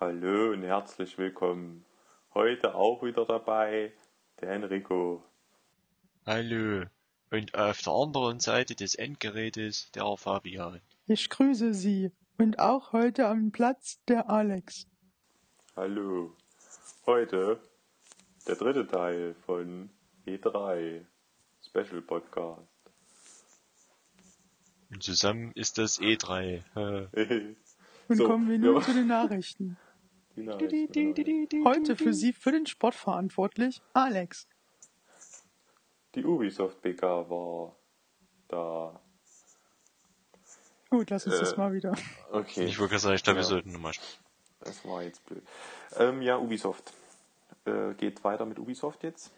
Hallo und herzlich willkommen. Heute auch wieder dabei der Enrico. Hallo. Und auf der anderen Seite des Endgerätes der Fabian. Ich grüße Sie. Und auch heute am Platz der Alex. Hallo. Heute der dritte Teil von E3 Special Podcast. Und zusammen ist das E3. Äh, Und So, kommen wir nun ja. zu den Nachrichten. Heute für Sie für den Sport verantwortlich, Alex. Die Ubisoft PK war da. Gut, lass uns das Äh, mal wieder. Okay. ich wollte gerade sagen, ich glaube, wir Ja. sollten nochmal. Das war jetzt blöd. Ähm, ja, Ubisoft. Äh, geht weiter mit Ubisoft jetzt.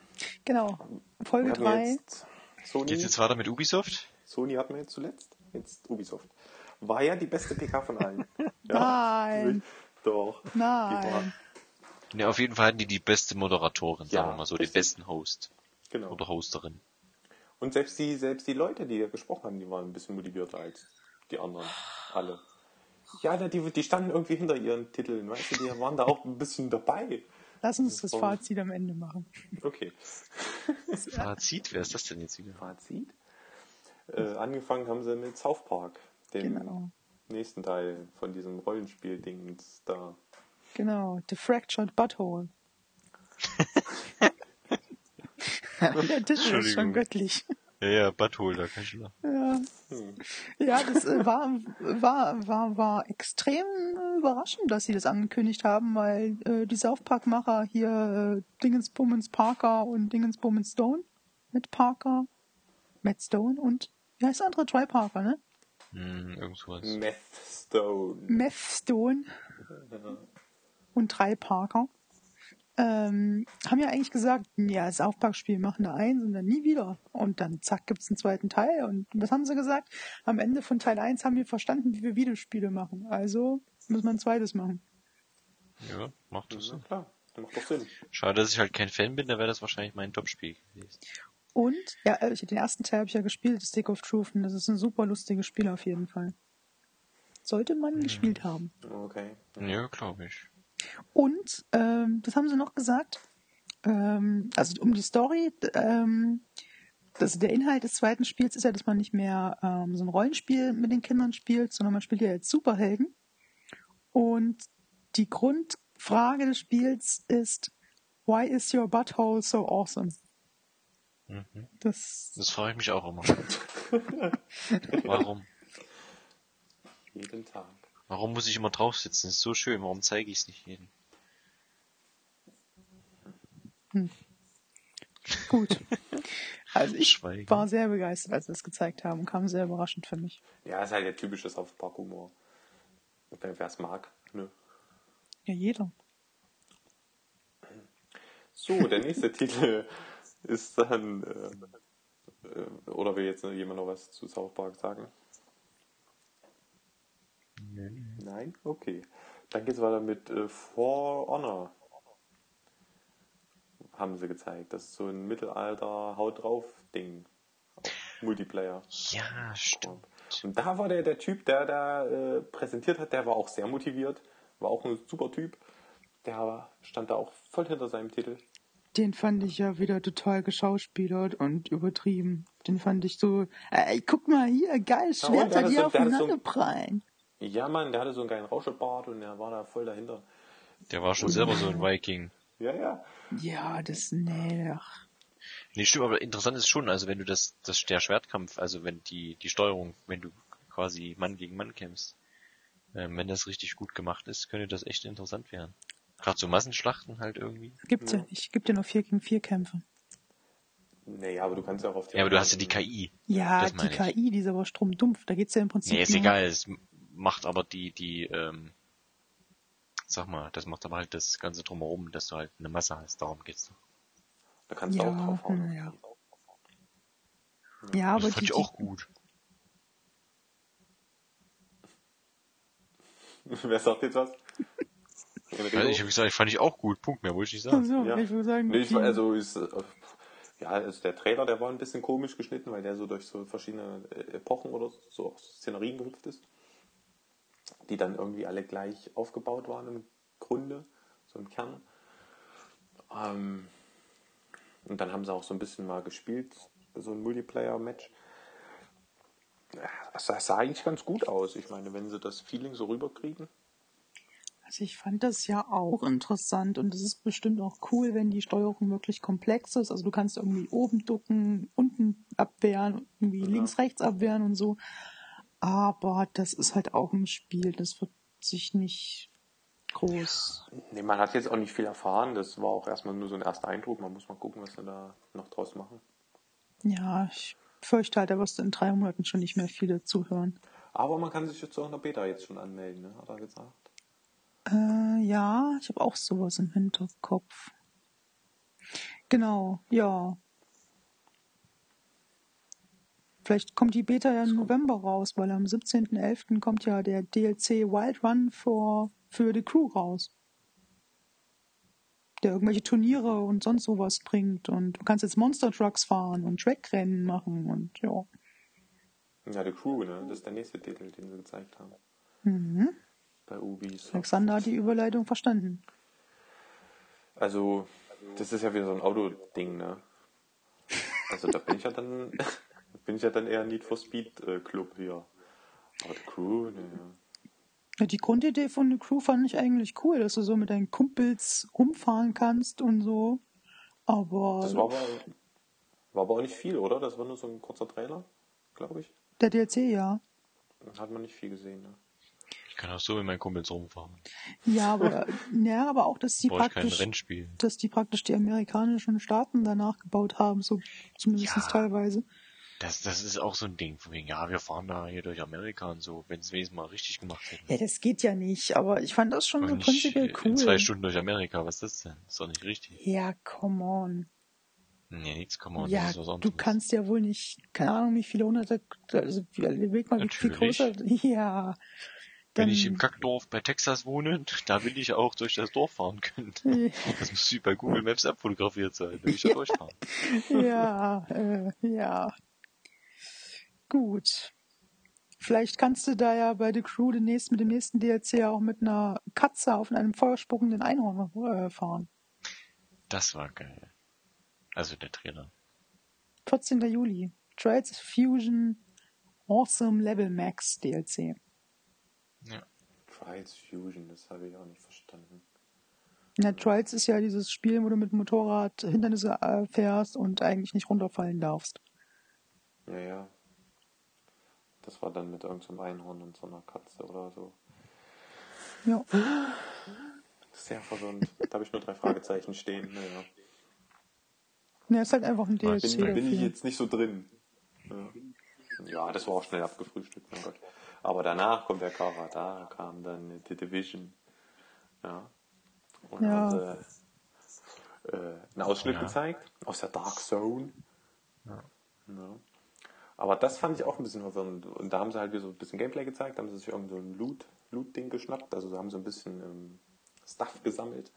Genau. Wir Folge hatten 3. jetzt Sony. Geht's jetzt weiter mit Ubisoft? Sony hatten wir jetzt zuletzt. Jetzt Ubisoft. War ja die beste PK von allen. ja, Nein. Doch. Nein. Ne, auf jeden Fall hatten die die beste Moderatorin, Ja, sagen wir mal so, richtig. den besten Host. Genau. Oder Hosterin. Und selbst die, selbst die Leute, die da gesprochen haben, die waren ein bisschen motivierter als die anderen. Alle. Ja, die, die standen irgendwie hinter ihren Titeln, weißt du, die waren da auch ein bisschen dabei. Lass uns das. Fazit am Ende machen. Okay. Fazit, wer ist das denn jetzt wieder? Fazit. Äh, angefangen haben sie mit South Park, dem Genau. Nächsten Teil von diesem Rollenspiel-Dings da. Genau. The Fractured Butthole. Der Titel ist schon göttlich. Ja, ja, Butthole, da kann ich lachen. Ja, Hm. ja das äh, war, war, war, war extrem äh, überraschend, dass sie das angekündigt haben, weil äh, die South Park-Macher hier äh, Dingensbummens Parker und Dingensbummens Stone mit Parker, Matt Stone und wie heißt der andere? Troy Parker, ne? Hm, irgend sowas. Meth Stone. Meth Stone und drei Parker. Ähm, haben ja eigentlich gesagt, ja, South Park Spiel machen da eins und dann nie wieder. Und dann zack, gibt's einen zweiten Teil. Und was haben sie gesagt? Am Ende von Teil 1 haben wir verstanden, wie wir Videospiele machen. Also müssen wir ein zweites machen. Ja, macht das Ja, Sinn. klar. Macht doch Sinn. Schade, dass ich halt kein Fan bin, da wäre das wahrscheinlich mein Top-Spiel gewesen. Und, ja, äh, ich, den ersten Teil habe ich ja gespielt, Stick of Truth, und das ist ein super lustiges Spiel auf jeden Fall. Sollte man gespielt haben. Okay. Ja, glaube ich. Und, ähm, das haben sie noch gesagt, ähm, also um die Story, ähm, das, der Inhalt des zweiten Spiels ist ja, dass man nicht mehr ähm, so ein Rollenspiel mit den Kindern spielt, sondern man spielt ja jetzt Superhelden. Und die Grundfrage des Spiels ist, why is your butthole so awesome? Mhm. Das, Das frage ich mich auch immer. Warum? Jeden Tag. Warum muss ich immer drauf sitzen? Das ist so schön. Warum zeige ich es nicht jedem? gut. Also ich Schweigen. war sehr begeistert, als sie das gezeigt haben, kam sehr überraschend für mich. Ja, ist halt der typische South Park Humor. Wer es mag, ne? Ja, jeder. So, der nächste Titel ist dann. Äh, äh, oder will jetzt jemand noch was zu South Park sagen? Nein? Okay. Dann geht's weiter mit äh, For Honor. Haben sie gezeigt. Das ist so ein Mittelalter Haut drauf Ding. Auf Multiplayer. Ja, stimmt. Und da war der, der Typ, der da äh, präsentiert hat, der war auch sehr motiviert. War auch ein super Typ. Der stand da auch voll hinter seinem Titel. Den fand ich ja wieder total geschauspielert und übertrieben. Den fand ich so, ey, guck mal hier, geil, und Schwerter, hat die so- der hat so- aufeinander prallen. Ja, Mann, der hatte so einen geilen Rauschebart und der war da voll dahinter. Der war schon selber so ein Viking. Ja, ja. Ja, das, nee, ach. Nee, stimmt, aber interessant ist schon, also wenn du das, das der Schwertkampf, also wenn die, die Steuerung, wenn du quasi Mann gegen Mann kämpfst, ähm, wenn das richtig gut gemacht ist, könnte das echt interessant werden. Gerade so Massenschlachten halt irgendwie. Gibt's ja, Ja. nicht. Gibt ja nur 4 gegen 4 Kämpfe. Naja, aber du kannst ja auch auf die Ja, aber du hast ja die KI. Ja, die ich. KI, die ist aber stromdumpf. Da geht's ja im Prinzip Nee, ist egal, es macht aber die, die, ähm, sag mal, das macht aber halt das Ganze drumherum, dass du halt eine Masse hast, darum geht's doch. Da kannst Ja, du auch draufhauen. ja. Ja, aber das fand die, ich auch gut. Wer sagt jetzt was? Also ich habe gesagt, ich fand ich auch gut. Punkt, mehr wollte ich nicht sagen. also, Ja. ich sagen, Nee, ich, also ist, äh, ja, also der Trailer, der war ein bisschen komisch geschnitten, weil der so durch so verschiedene äh, Epochen oder so Szenerien gehüpft ist, die dann irgendwie alle gleich aufgebaut waren im Grunde, so im Kern. Ähm, und dann haben sie auch so ein bisschen mal gespielt, so ein Multiplayer-Match. Das sah eigentlich ganz gut aus. Ich meine, wenn sie das Feeling so rüberkriegen. Also ich fand das ja auch interessant und es ist bestimmt auch cool, wenn die Steuerung wirklich komplex ist. Also du kannst irgendwie oben ducken, unten abwehren, irgendwie Ja. links, rechts abwehren und so. Aber das ist halt auch ein Spiel, das wird sich nicht groß. Nee, man hat jetzt auch nicht viel erfahren. Das war auch erstmal nur so ein erster Eindruck. Man muss mal gucken, was sie da noch draus machen. Ja, ich fürchte halt, da wirst du in drei Monaten schon nicht mehr viele zuhören. Aber man kann sich jetzt auch in der Beta jetzt schon anmelden, ne? hat er gesagt. Äh, ja, ich habe auch sowas im Hinterkopf. Genau, ja. Vielleicht kommt die Beta ja im November raus, weil am 17.11. kommt ja der DLC Wild Run für, für die Crew raus. Der irgendwelche Turniere und sonst sowas bringt. Und du kannst jetzt Monster Trucks fahren und Trackrennen machen und ja. Ja, The Crew, ne? Das ist der nächste Titel, den sie gezeigt haben. Mhm. Bei Ubisoft. Alexander hat die Überleitung verstanden. Also, das ist ja wieder so ein Autoding, ne? Also da bin ich ja dann, bin ich ja dann eher Need for Speed äh, Club hier. Aber The Crew, ne. Ja, die Grundidee von The Crew fand ich eigentlich cool, dass du so mit deinen Kumpels rumfahren kannst und so. Aber Das war aber, war aber auch nicht viel, oder? Das war nur so ein kurzer Trailer, glaube ich. der DLC ja. Hat man nicht viel gesehen, ne? Ich kann auch so mit meinen Kumpels rumfahren. Ja, aber ja, aber auch, dass die kein praktisch, dass die praktisch die amerikanischen Staaten danach gebaut haben, so zumindest Ja. teilweise. Das, das ist auch so ein Ding, von wegen, ja, wir fahren da hier durch Amerika und so, wenn sie wenigstens mal richtig gemacht hätten. Ja, das geht ja nicht, aber ich fand das schon so prinzipiell in zwei cool. Stunden durch Amerika, was ist das denn? ist doch nicht richtig. Ja, come on. Nee, nix, komm mal, ja, das ist was du kannst ja wohl nicht, keine Ahnung, wie viele hunderte, also überleg mal, wie viel größer, ja. Wenn ich im Kackdorf bei Texas wohne, da will ich auch durch das Dorf fahren können. Das muss wie bei Google Maps abfotografiert sein, will ich da durchfahren. ja, äh, ja. Gut. Vielleicht kannst du da ja bei The Crew demnächst mit dem nächsten DLC auch mit einer Katze auf einem feuerspuckenden Einhorn äh, fahren. Das war geil. Also der Trailer. 14. Juli. Trials Fusion Awesome Level Max DLC. Trials Fusion, das habe ich auch nicht verstanden. Na, Trials ist ja dieses Spiel, wo du mit dem Motorrad Hindernisse äh, fährst und eigentlich nicht runterfallen darfst. Ja, ja. Das war dann mit irgendeinem Einhorn und so einer Katze oder so. Ja. Sehr verwirrend. da habe ich nur drei Fragezeichen stehen. Naja. Ja, ist halt einfach ein DLC. Bin, bin ich jetzt nicht so drin. Ja. ja, das war auch schnell abgefrühstückt, mein Gott. Aber danach kommt der Cover, da kam dann The Division. Ja. Und Ja. haben sie, äh, einen Ausschnitt Ja. gezeigt aus der Dark Zone. Ja. Ja. Aber das fand ich auch ein bisschen verwirrend. Und da haben sie halt wieder so ein bisschen Gameplay gezeigt, haben sie sich irgend so ein Loot, Loot-Ding geschnappt. Also sie haben so ein bisschen ähm, Stuff gesammelt.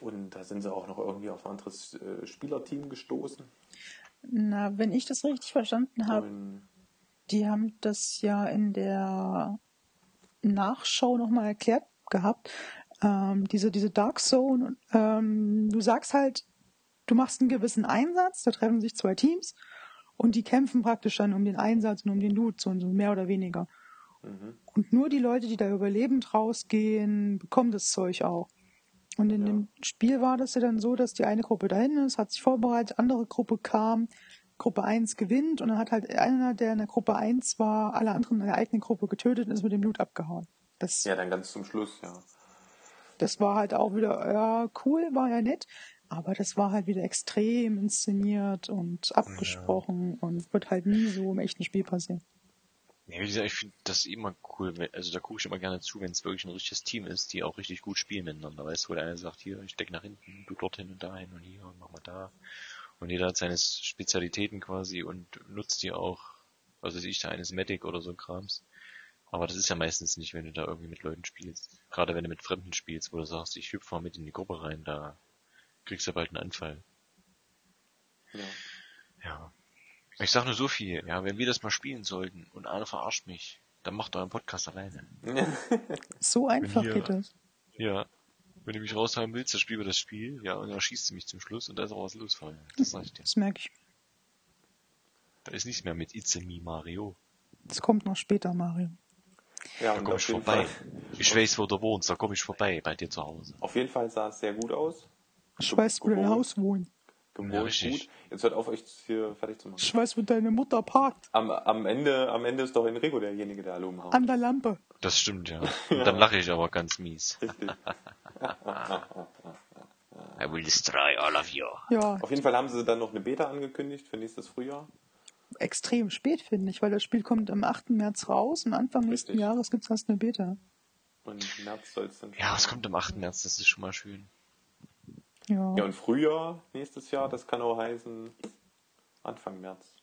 Und da sind sie auch noch irgendwie auf ein anderes äh, Spielerteam gestoßen. Na, wenn ich das richtig verstanden habe, Die haben das ja in der Nachschau nochmal erklärt gehabt. Ähm, diese, diese Dark Zone, ähm, du sagst halt, du machst einen gewissen Einsatz, da treffen sich zwei Teams und die kämpfen praktisch dann um den Einsatz und um den Loot, so, so mehr oder weniger. Mhm. Und nur die Leute, die da überlebend rausgehen, bekommen das Zeug auch. Und in Ja. dem Spiel war das ja dann so, dass die eine Gruppe dahin ist, hat sich vorbereitet, andere Gruppe kam, Gruppe 1 gewinnt und dann hat halt einer, der in der Gruppe 1 war, alle anderen in der eigenen Gruppe getötet und ist mit dem Loot abgehauen. Das, ja, dann ganz zum Schluss, ja. das war halt auch wieder, ja, cool, war ja nett, aber das war halt wieder extrem inszeniert und abgesprochen und wird halt nie so im echten Spiel passieren. Nee, wie gesagt, ich finde das immer cool, also da gucke ich immer gerne zu, wenn es wirklich ein richtiges Team ist, die auch richtig gut spielen miteinander. Weißt du, wo der eine sagt, hier, ich steck nach hinten, du dorthin und dahin und hier und mach mal da. Und jeder hat seine Spezialitäten quasi und nutzt die auch, was weiß ich, da eines Medic oder so Krams. Aber das ist ja meistens nicht, wenn du da irgendwie mit Leuten spielst. Gerade wenn du mit Fremden spielst, wo du sagst, ich hüpfe mal mit in die Gruppe rein, da kriegst du bald einen Anfall. ja. Ja. Ich sag nur so viel, ja, wenn wir das mal spielen sollten und einer verarscht mich, dann macht euren Podcast alleine. So einfach hier- geht das. Ja. Wenn du mich raushauen willst, dann spielen wir das Spiel, ja, und dann schießt du mich zum Schluss und da ist auch was los, Fabian. Das sag ich dir. Das merke ich. Da ist nichts mehr mit It's a me Mario. Das kommt noch später, Mario. Ja, Da und komm auf ich vorbei. Fall, Ich weiß, wo du wohnst, da komm ich vorbei, bei dir zu Hause. auf jeden Fall sah es sehr gut aus. Ich weiß, wo dein. Haus wohnt. Gewohnt Ja, richtig. gut. Jetzt hört auf, euch hier fertig zu machen. Ich weiß, wo deine Mutter parkt. Am, am, Ende, am Ende ist doch Enrico derjenige, der alle umhaut. An der Lampe. Das stimmt, ja. Und dann lache ich aber ganz mies. Richtig. I will destroy all of you. Ja, Auf jeden Fall haben sie dann noch eine Beta angekündigt für nächstes Frühjahr. extrem spät, finde ich, weil das Spiel kommt am 8. März raus und Anfang nächsten Richtig. Jahres gibt es erst eine Beta. Und im März soll es dann schon Ja, es kommt am 8. März, das ist schon mal schön. Ja. Ja, und Frühjahr nächstes Jahr, das kann auch heißen Anfang März.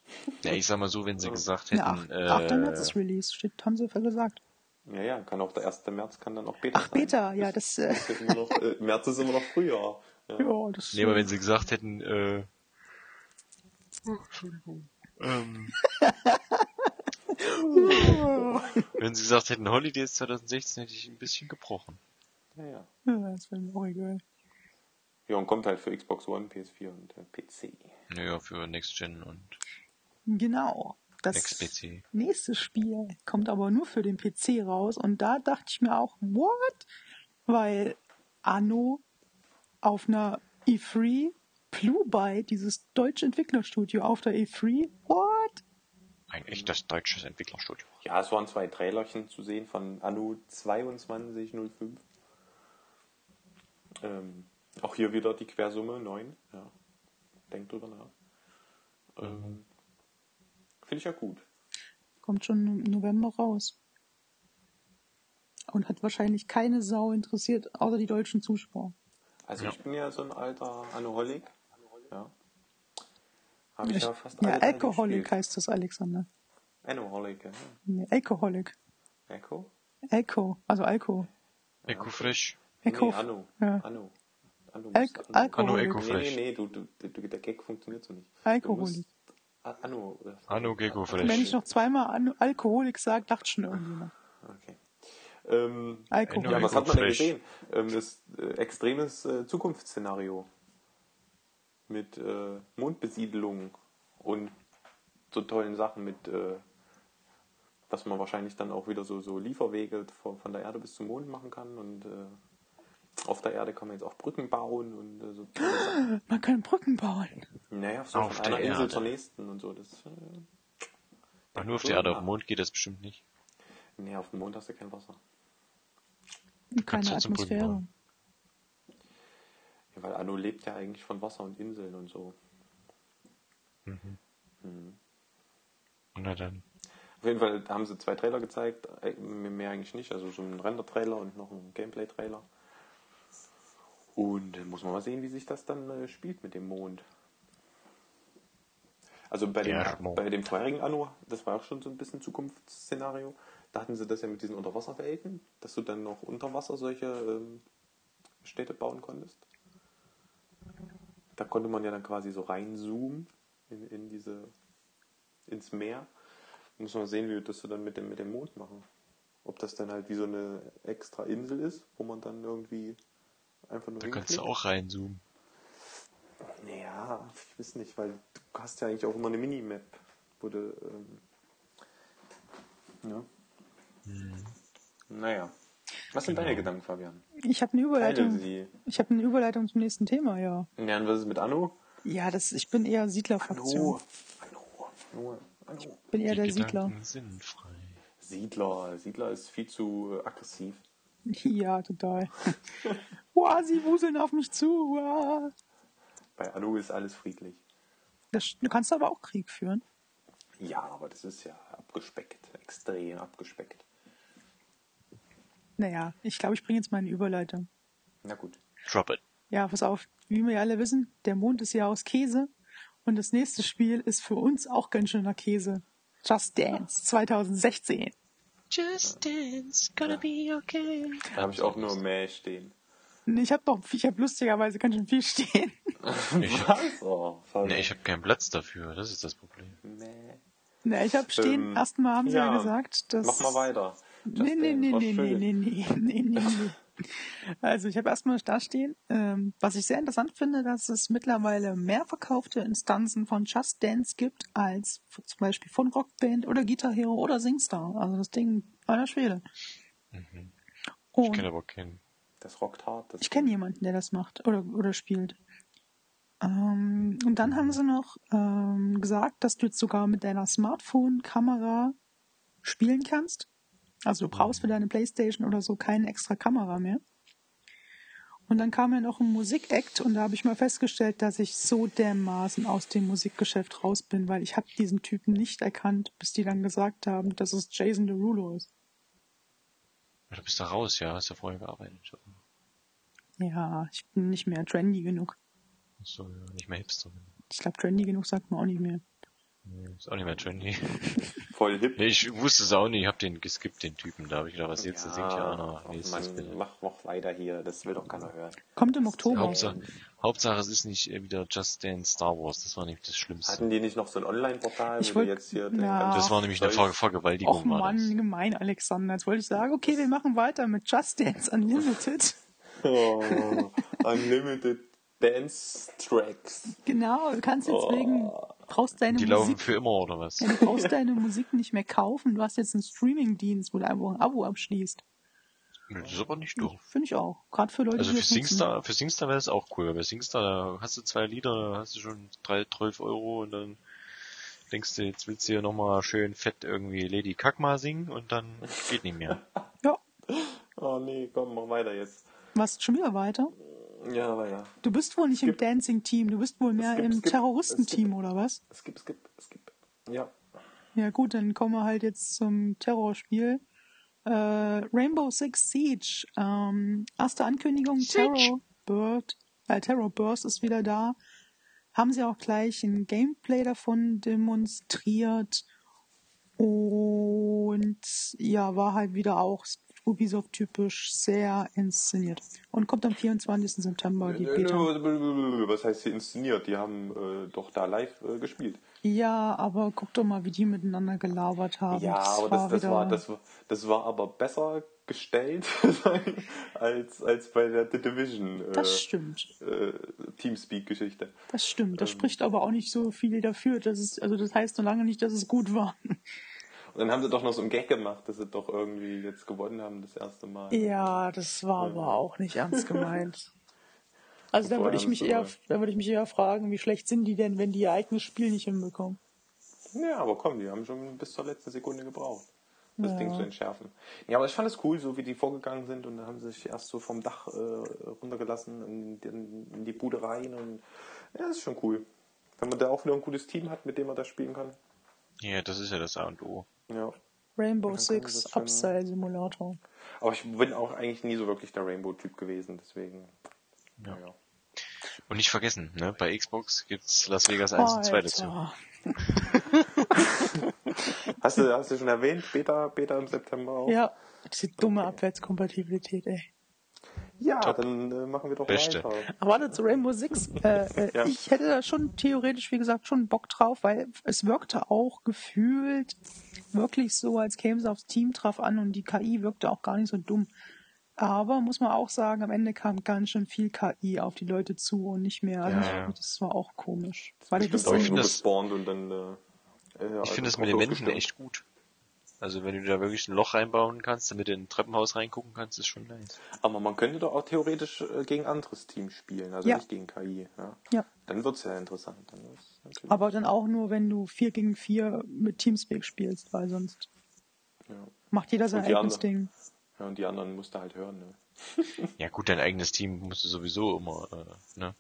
Ja, ich sag mal so, wenn sie gesagt Ja, hätten, 8. 8. März äh, ist Release, steht, haben sie gesagt. Ja, ja, kann auch der 1. März kann dann auch Beta Ach, sein. Beta, ja, das, äh, ist immer noch, äh, März ist immer noch Frühjahr. Ja. ja, das nee, aber wenn sie gesagt hätten, äh, ähm, wenn sie gesagt hätten, Holidays 2016, hätte ich ein bisschen gebrochen. Ja, ja. ja, das wäre mir auch egal. Ja, und kommt halt für Xbox One, PS4 und äh, PC. Naja, für Next Gen und Genau. Das nächste Spiel kommt aber nur für den PC raus und da dachte ich mir auch, what? Weil Anno auf einer E3, Bluebyte, dieses deutsche Entwicklerstudio auf der E3, what? Ein echtes deutsches Entwicklerstudio. Ja, es waren zwei Trailerchen zu sehen von Anno 2205. Ähm, auch hier wieder die Quersumme 9. Ja. Denkt drüber nach. Ähm, Finde ich ja gut. Kommt schon im November raus. Und hat wahrscheinlich keine Sau interessiert, außer die deutschen Zuschauer. Also Ja. ich bin ja so ein alter Annoholic. Ja. Habe ich, Ich- ja fast ja, alle Alkoholik heißt das, Alexander. Annoholic, ja. Nee, Alkoholik. Echo? Alko, also Alko. Eco Fresh. Echo. Nee, Anno. Ja. Anno. Anno. Al muss- Anno. Alkoholik. Eco Nee, nee, nee, du, du, du, der Gag funktioniert so nicht. Alkoholik. Du musst- A- Anno. Anno Gecko Fresh. Wenn ich noch zweimal An Alkoholik sage, lacht schon irgendjemand. Okay. Ähm, Alkoholik. ja, was hat man denn gesehen? Ähm, das äh, extremes äh, Zukunftsszenario mit äh, Mondbesiedelung und so tollen Sachen mit, äh, dass man wahrscheinlich dann auch wieder so, so Lieferwege von, von der Erde bis zum Mond machen kann und äh, auf der Erde kann man jetzt auch Brücken bauen und äh, so. Man kann Brücken bauen. Naja, so Auf von einer der Insel Erde. zur nächsten und so. Das, äh, Ach, nur auf der Erde, auf dem Mond geht das bestimmt nicht. nee, auf dem Mond hast du kein Wasser. Und keine Kannst Atmosphäre. bauen. Ja, weil Anno lebt ja eigentlich von Wasser und Inseln und so. Na dann. Auf jeden Fall haben sie zwei Trailer gezeigt, äh, mehr eigentlich nicht, also so ein Render-Trailer und noch ein Gameplay-Trailer. Und äh, muss man mal sehen, wie sich das dann äh, spielt mit dem Mond. Also bei dem, bei dem vorherigen Anno, das war auch schon so ein bisschen Zukunftsszenario, da hatten sie das ja mit diesen Unterwasserwelten, dass du dann noch unter Wasser solche ähm, Städte bauen konntest. Da konnte man ja dann quasi so reinzoomen in, in diese, ins Meer. Muss man sehen, wie das sie dann mit dem, mit dem Mond machen. Ob das dann halt wie so eine extra Insel ist, wo man dann irgendwie einfach nur Da kannst du auch reinzoomen. Naja, ich weiß nicht, weil du hast ja eigentlich auch immer eine Minimap, wo du. Ähm, ja. Naja. Was sind deine Gedanken, Fabian? Ich habe eine Überleitung. Ich habe eine Überleitung zum nächsten Thema, ja. Ja, und was ist mit Anno? Ja, das, ich bin eher Siedlerfraktion. Anno. Anno. Anno. Ich bin eher Die der Siedler. Gedanken sind frei. Siedler. Siedler ist viel zu aggressiv. Ja, total. Wow, sie wuseln auf mich zu. Wow. Bei Anno ist alles friedlich. Das, du kannst aber auch Krieg führen. Ja, aber das ist ja abgespeckt. Extrem abgespeckt. Naja, ich glaube, ich bringe jetzt mal eine Überleitung. Na gut. Drop it. Ja, pass auf. Wie wir ja alle wissen, der Mond ist ja aus Käse. Und das nächste Spiel ist für uns auch ganz schöner Käse. Just Dance 2016. Just dance, gonna be okay. Da habe ich auch nur Mäh stehen. Nee, Ich habe doch, ich habe lustigerweise ganz schön viel stehen. Ich, Was? Oh, nee, ich habe keinen Platz dafür, das ist das Problem. Mäh. Na, ich habe stehen, Ähm, erstmal haben sie ja, ja, gesagt, dass Mach mal weiter. Nee, nee, nee, nee, nee, nee, nee, nee, nee, nee. Also ich habe erstmal da stehen, ähm, was ich sehr interessant finde, dass es mittlerweile mehr verkaufte Instanzen von Just Dance gibt als zum Beispiel von Rockband oder Guitar Hero oder Singstar. Also das Ding einer Schwede. Mhm. Ich kenne aber keinen. Das rockt hart. Das ich kenne jemanden, der das macht oder, oder spielt. Ähm, und dann haben sie noch ähm, gesagt, dass du jetzt sogar mit deiner Smartphone-Kamera spielen kannst. Also du brauchst für deine Playstation oder so keine extra Kamera mehr. Und dann kam ja noch ein Musikact und da habe ich mal festgestellt, dass ich so dermaßen aus dem Musikgeschäft raus bin, weil ich habe diesen Typen nicht erkannt, bis die dann gesagt haben, dass es Jason Derulo ist. Ja, Du bist da raus, ja, hast ja vorher gearbeitet. Ja, ich bin nicht mehr trendy genug. So, ja, nicht mehr Hipster. Ich glaube, trendy genug sagt man auch nicht mehr. Nee, ist auch nicht mehr trendy. voll hip. Nee, ich wusste es auch nicht, ich hab den geskippt, den Typen. Da habe ich gedacht, was jetzt, da singt ja einer. Nee, das Mann, mach noch weiter hier. Das will doch keiner hören. Kommt im Oktober. Hauptsache, Hauptsache, es ist nicht äh, wieder Just Dance Star Wars. Das war nämlich das Schlimmste. Hatten die nicht noch so ein Online-Portal, Ich wo wollt- jetzt hier... den Ja. ganzen Das war nämlich eine Ver Vergewaltigung. Och war Mann, das. gemein, Alexander. Jetzt wollte ich sagen, okay, wir machen weiter mit Just Dance Unlimited. Oh, Unlimited Dance Tracks. Genau, du kannst jetzt wegen, brauchst deine Die laufen Musik, für immer, oder was? ja, du brauchst deine Musik nicht mehr kaufen. Du hast jetzt einen Streaming-Dienst, wo du einfach ein Abo abschließt. Das ist aber nicht doof. Finde ich auch. Gerade für Leute, Also die für. Singstar, für Singstar wäre das auch cool. weil Bei Singstar, da hast du zwei Lieder, da hast du schon drei, 12 Euro und dann denkst du, jetzt willst du hier nochmal schön fett irgendwie Lady Kakma singen und dann geht nicht mehr. Ja, Oh nee, komm, mach weiter jetzt. was schon wieder weiter? Ja, aber ja. Du bist wohl nicht im gibt- Dancing-Team, du bist wohl mehr gibt- im Terroristenteam, oder was? Es gibt, es gibt, es gibt. Ja. Ja gut, dann kommen wir halt jetzt zum Terrorspiel. Äh, Rainbow Six Siege. Ähm, erste Ankündigung, Terror Bird, äh, Terror Burst ist wieder da. Haben sie auch gleich ein Gameplay davon demonstriert. Und ja, war halt wieder auch Ubisoft typisch sehr inszeniert. Und kommt am 24. September die Beta. Was heißt hier inszeniert? Die haben äh, doch da live äh, gespielt. Ja, aber guck doch mal, wie die miteinander gelabert haben. Ja, aber das, das, wieder- war, das, war, das war aber besser gestellt als, als bei der The Division äh, Das stimmt. äh, Teamspeak-Geschichte. Das stimmt. Das Ähm. spricht aber auch nicht so viel dafür, dass es, also das heißt noch lange nicht, dass es gut war. Und dann haben sie doch noch so einen Gag gemacht, dass sie doch irgendwie jetzt gewonnen haben das erste Mal. Ja, das war aber auch nicht ernst gemeint. Also da würde ich mich eher, da würde ich mich eher fragen, wie schlecht sind die denn, wenn die ihr eigenes Spiel nicht hinbekommen? Ja, aber komm, die haben schon bis zur letzten Sekunde gebraucht, das Ja. Ding zu entschärfen. Ja, aber ich fand es cool, so wie die vorgegangen sind und dann haben sie sich erst so vom Dach äh, runtergelassen in, in, in die Bude rein und ja, das ist schon cool. Wenn man da auch wieder ein gutes Team hat, mit dem man das spielen kann. Ja, das ist ja das A und O. Ja. Rainbow Six Upside Simulator. Aber ich bin auch eigentlich nie so wirklich der Rainbow-Typ gewesen, deswegen. Ja. Ja. Und nicht vergessen, ne, bei Xbox gibt's Las Vegas 1 und 2 dazu. Hast, du, hast du schon erwähnt, Beta, Beta im September auch? Ja, diese dumme Abwärtskompatibilität, ey. Ja, dann äh, machen wir doch Beste. weiter. Aber warte, zu Rainbow Six. Äh, äh, Ja. Ich hätte da schon theoretisch, wie gesagt, schon Bock drauf, weil es wirkte auch gefühlt wirklich so, als käme es aufs Team drauf an und die KI wirkte auch gar nicht so dumm. Aber muss man auch sagen, am Ende kam ganz schön viel KI auf die Leute zu und nicht mehr. Also Ja, ja. das war auch komisch. Weil Ich ich find nur das- und dann. Äh, äh, Ich also finde das mit den losgestürmt. echt gut. Also wenn du da wirklich ein Loch reinbauen kannst, damit du in ein Treppenhaus reingucken kannst, ist schon nice. Aber man könnte doch auch theoretisch äh, gegen anderes Team spielen, also Ja. nicht gegen KI. Ja. Ja. Dann wird's ja interessant. Dann aber dann auch nur, wenn du 4 gegen 4 mit Teamspeak spielst, weil sonst ja. macht jeder sein eigenes Ding. ja, und die anderen musst du halt hören. Ne? Ja gut, dein eigenes Team musst du sowieso immer, äh, ne?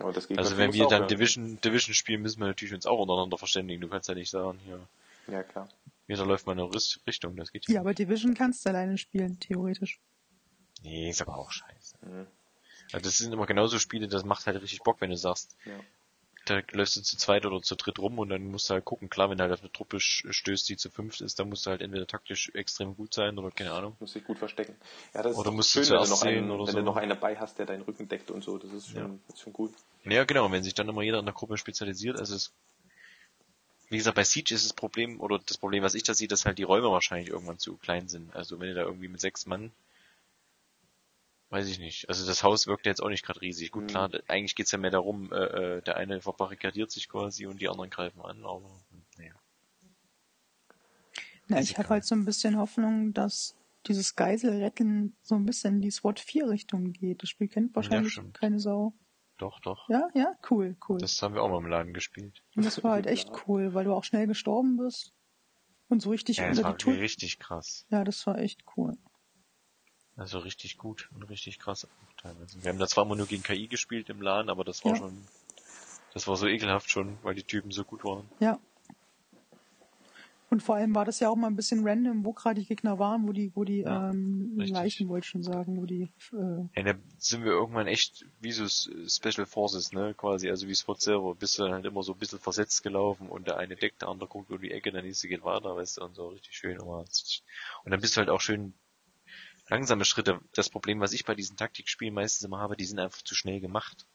Aber das Also wenn wir dann hören. Division, Division spielen, müssen wir natürlich uns auch untereinander verständigen. Du kannst ja nicht sagen, hier, Ja, klar. jeder läuft mal in eine Richtung, das geht Ja, aber Division kannst du alleine spielen, theoretisch. Nee, ist aber auch scheiße. Mhm. Also das sind immer genauso Spiele, das macht halt richtig Bock, wenn du sagst, Ja. da läufst du zu zweit oder zu dritt rum und dann musst du halt gucken, klar, wenn du halt auf eine Truppe stößt, die zu fünft ist, dann musst du halt entweder taktisch extrem gut sein oder keine Ahnung. Muss dich gut verstecken. Ja, das ist Oder doch musst du schön, wenn du zuerst noch einen, sehen oder wenn so. du noch einen dabei hast, der deinen Rücken deckt und so. Das ist schon, Ja. ist schon cool. Ja, genau, wenn sich dann immer jeder in der Gruppe spezialisiert, also es wie gesagt, bei Siege ist das Problem, oder das Problem, was ich da sehe, dass halt die Räume wahrscheinlich irgendwann zu klein sind. Also wenn du da irgendwie mit sechs Mann, weiß ich nicht. Also das Haus wirkt jetzt auch nicht gerade riesig. Gut, Mhm. klar, eigentlich geht's ja mehr darum, äh, äh, der eine verbarrikadiert sich quasi und die anderen greifen an, aber naja. Na, ich habe halt so ein bisschen Hoffnung, dass dieses Geiselretten so ein bisschen in die SWAT 4 Richtung geht. Das Spiel kennt wahrscheinlich stimmt. keine Sau. Doch, doch. Ja, ja, cool, cool. Das haben wir auch mal im Laden gespielt. Und das war halt echt cool, weil du auch schnell gestorben bist. Und so richtig Ja, das unter war die Tut. richtig krass. Ja, das war echt cool. Also richtig gut und richtig krass auch teilweise. Wir haben da zwar immer nur gegen KI gespielt im Laden, aber das war Ja. schon, das war so ekelhaft schon, weil die Typen so gut waren. Ja. Und vor allem war das ja auch mal ein bisschen random, wo gerade die Gegner waren, wo die, wo die Ja, ähm, richtig. Leichen, wollte ich schon sagen, wo die äh, Ja, da sind wir irgendwann echt wie so Special Forces, ne, quasi, also wie Spot selber, bist du dann halt immer so ein bisschen versetzt gelaufen und der eine deckt, der andere guckt um die Ecke, der nächste geht weiter, weißt du, und so richtig schön immer. Und dann bist du halt auch schön langsame Schritte. Das Problem, was ich bei diesen Taktikspielen meistens immer habe, die sind einfach zu schnell gemacht.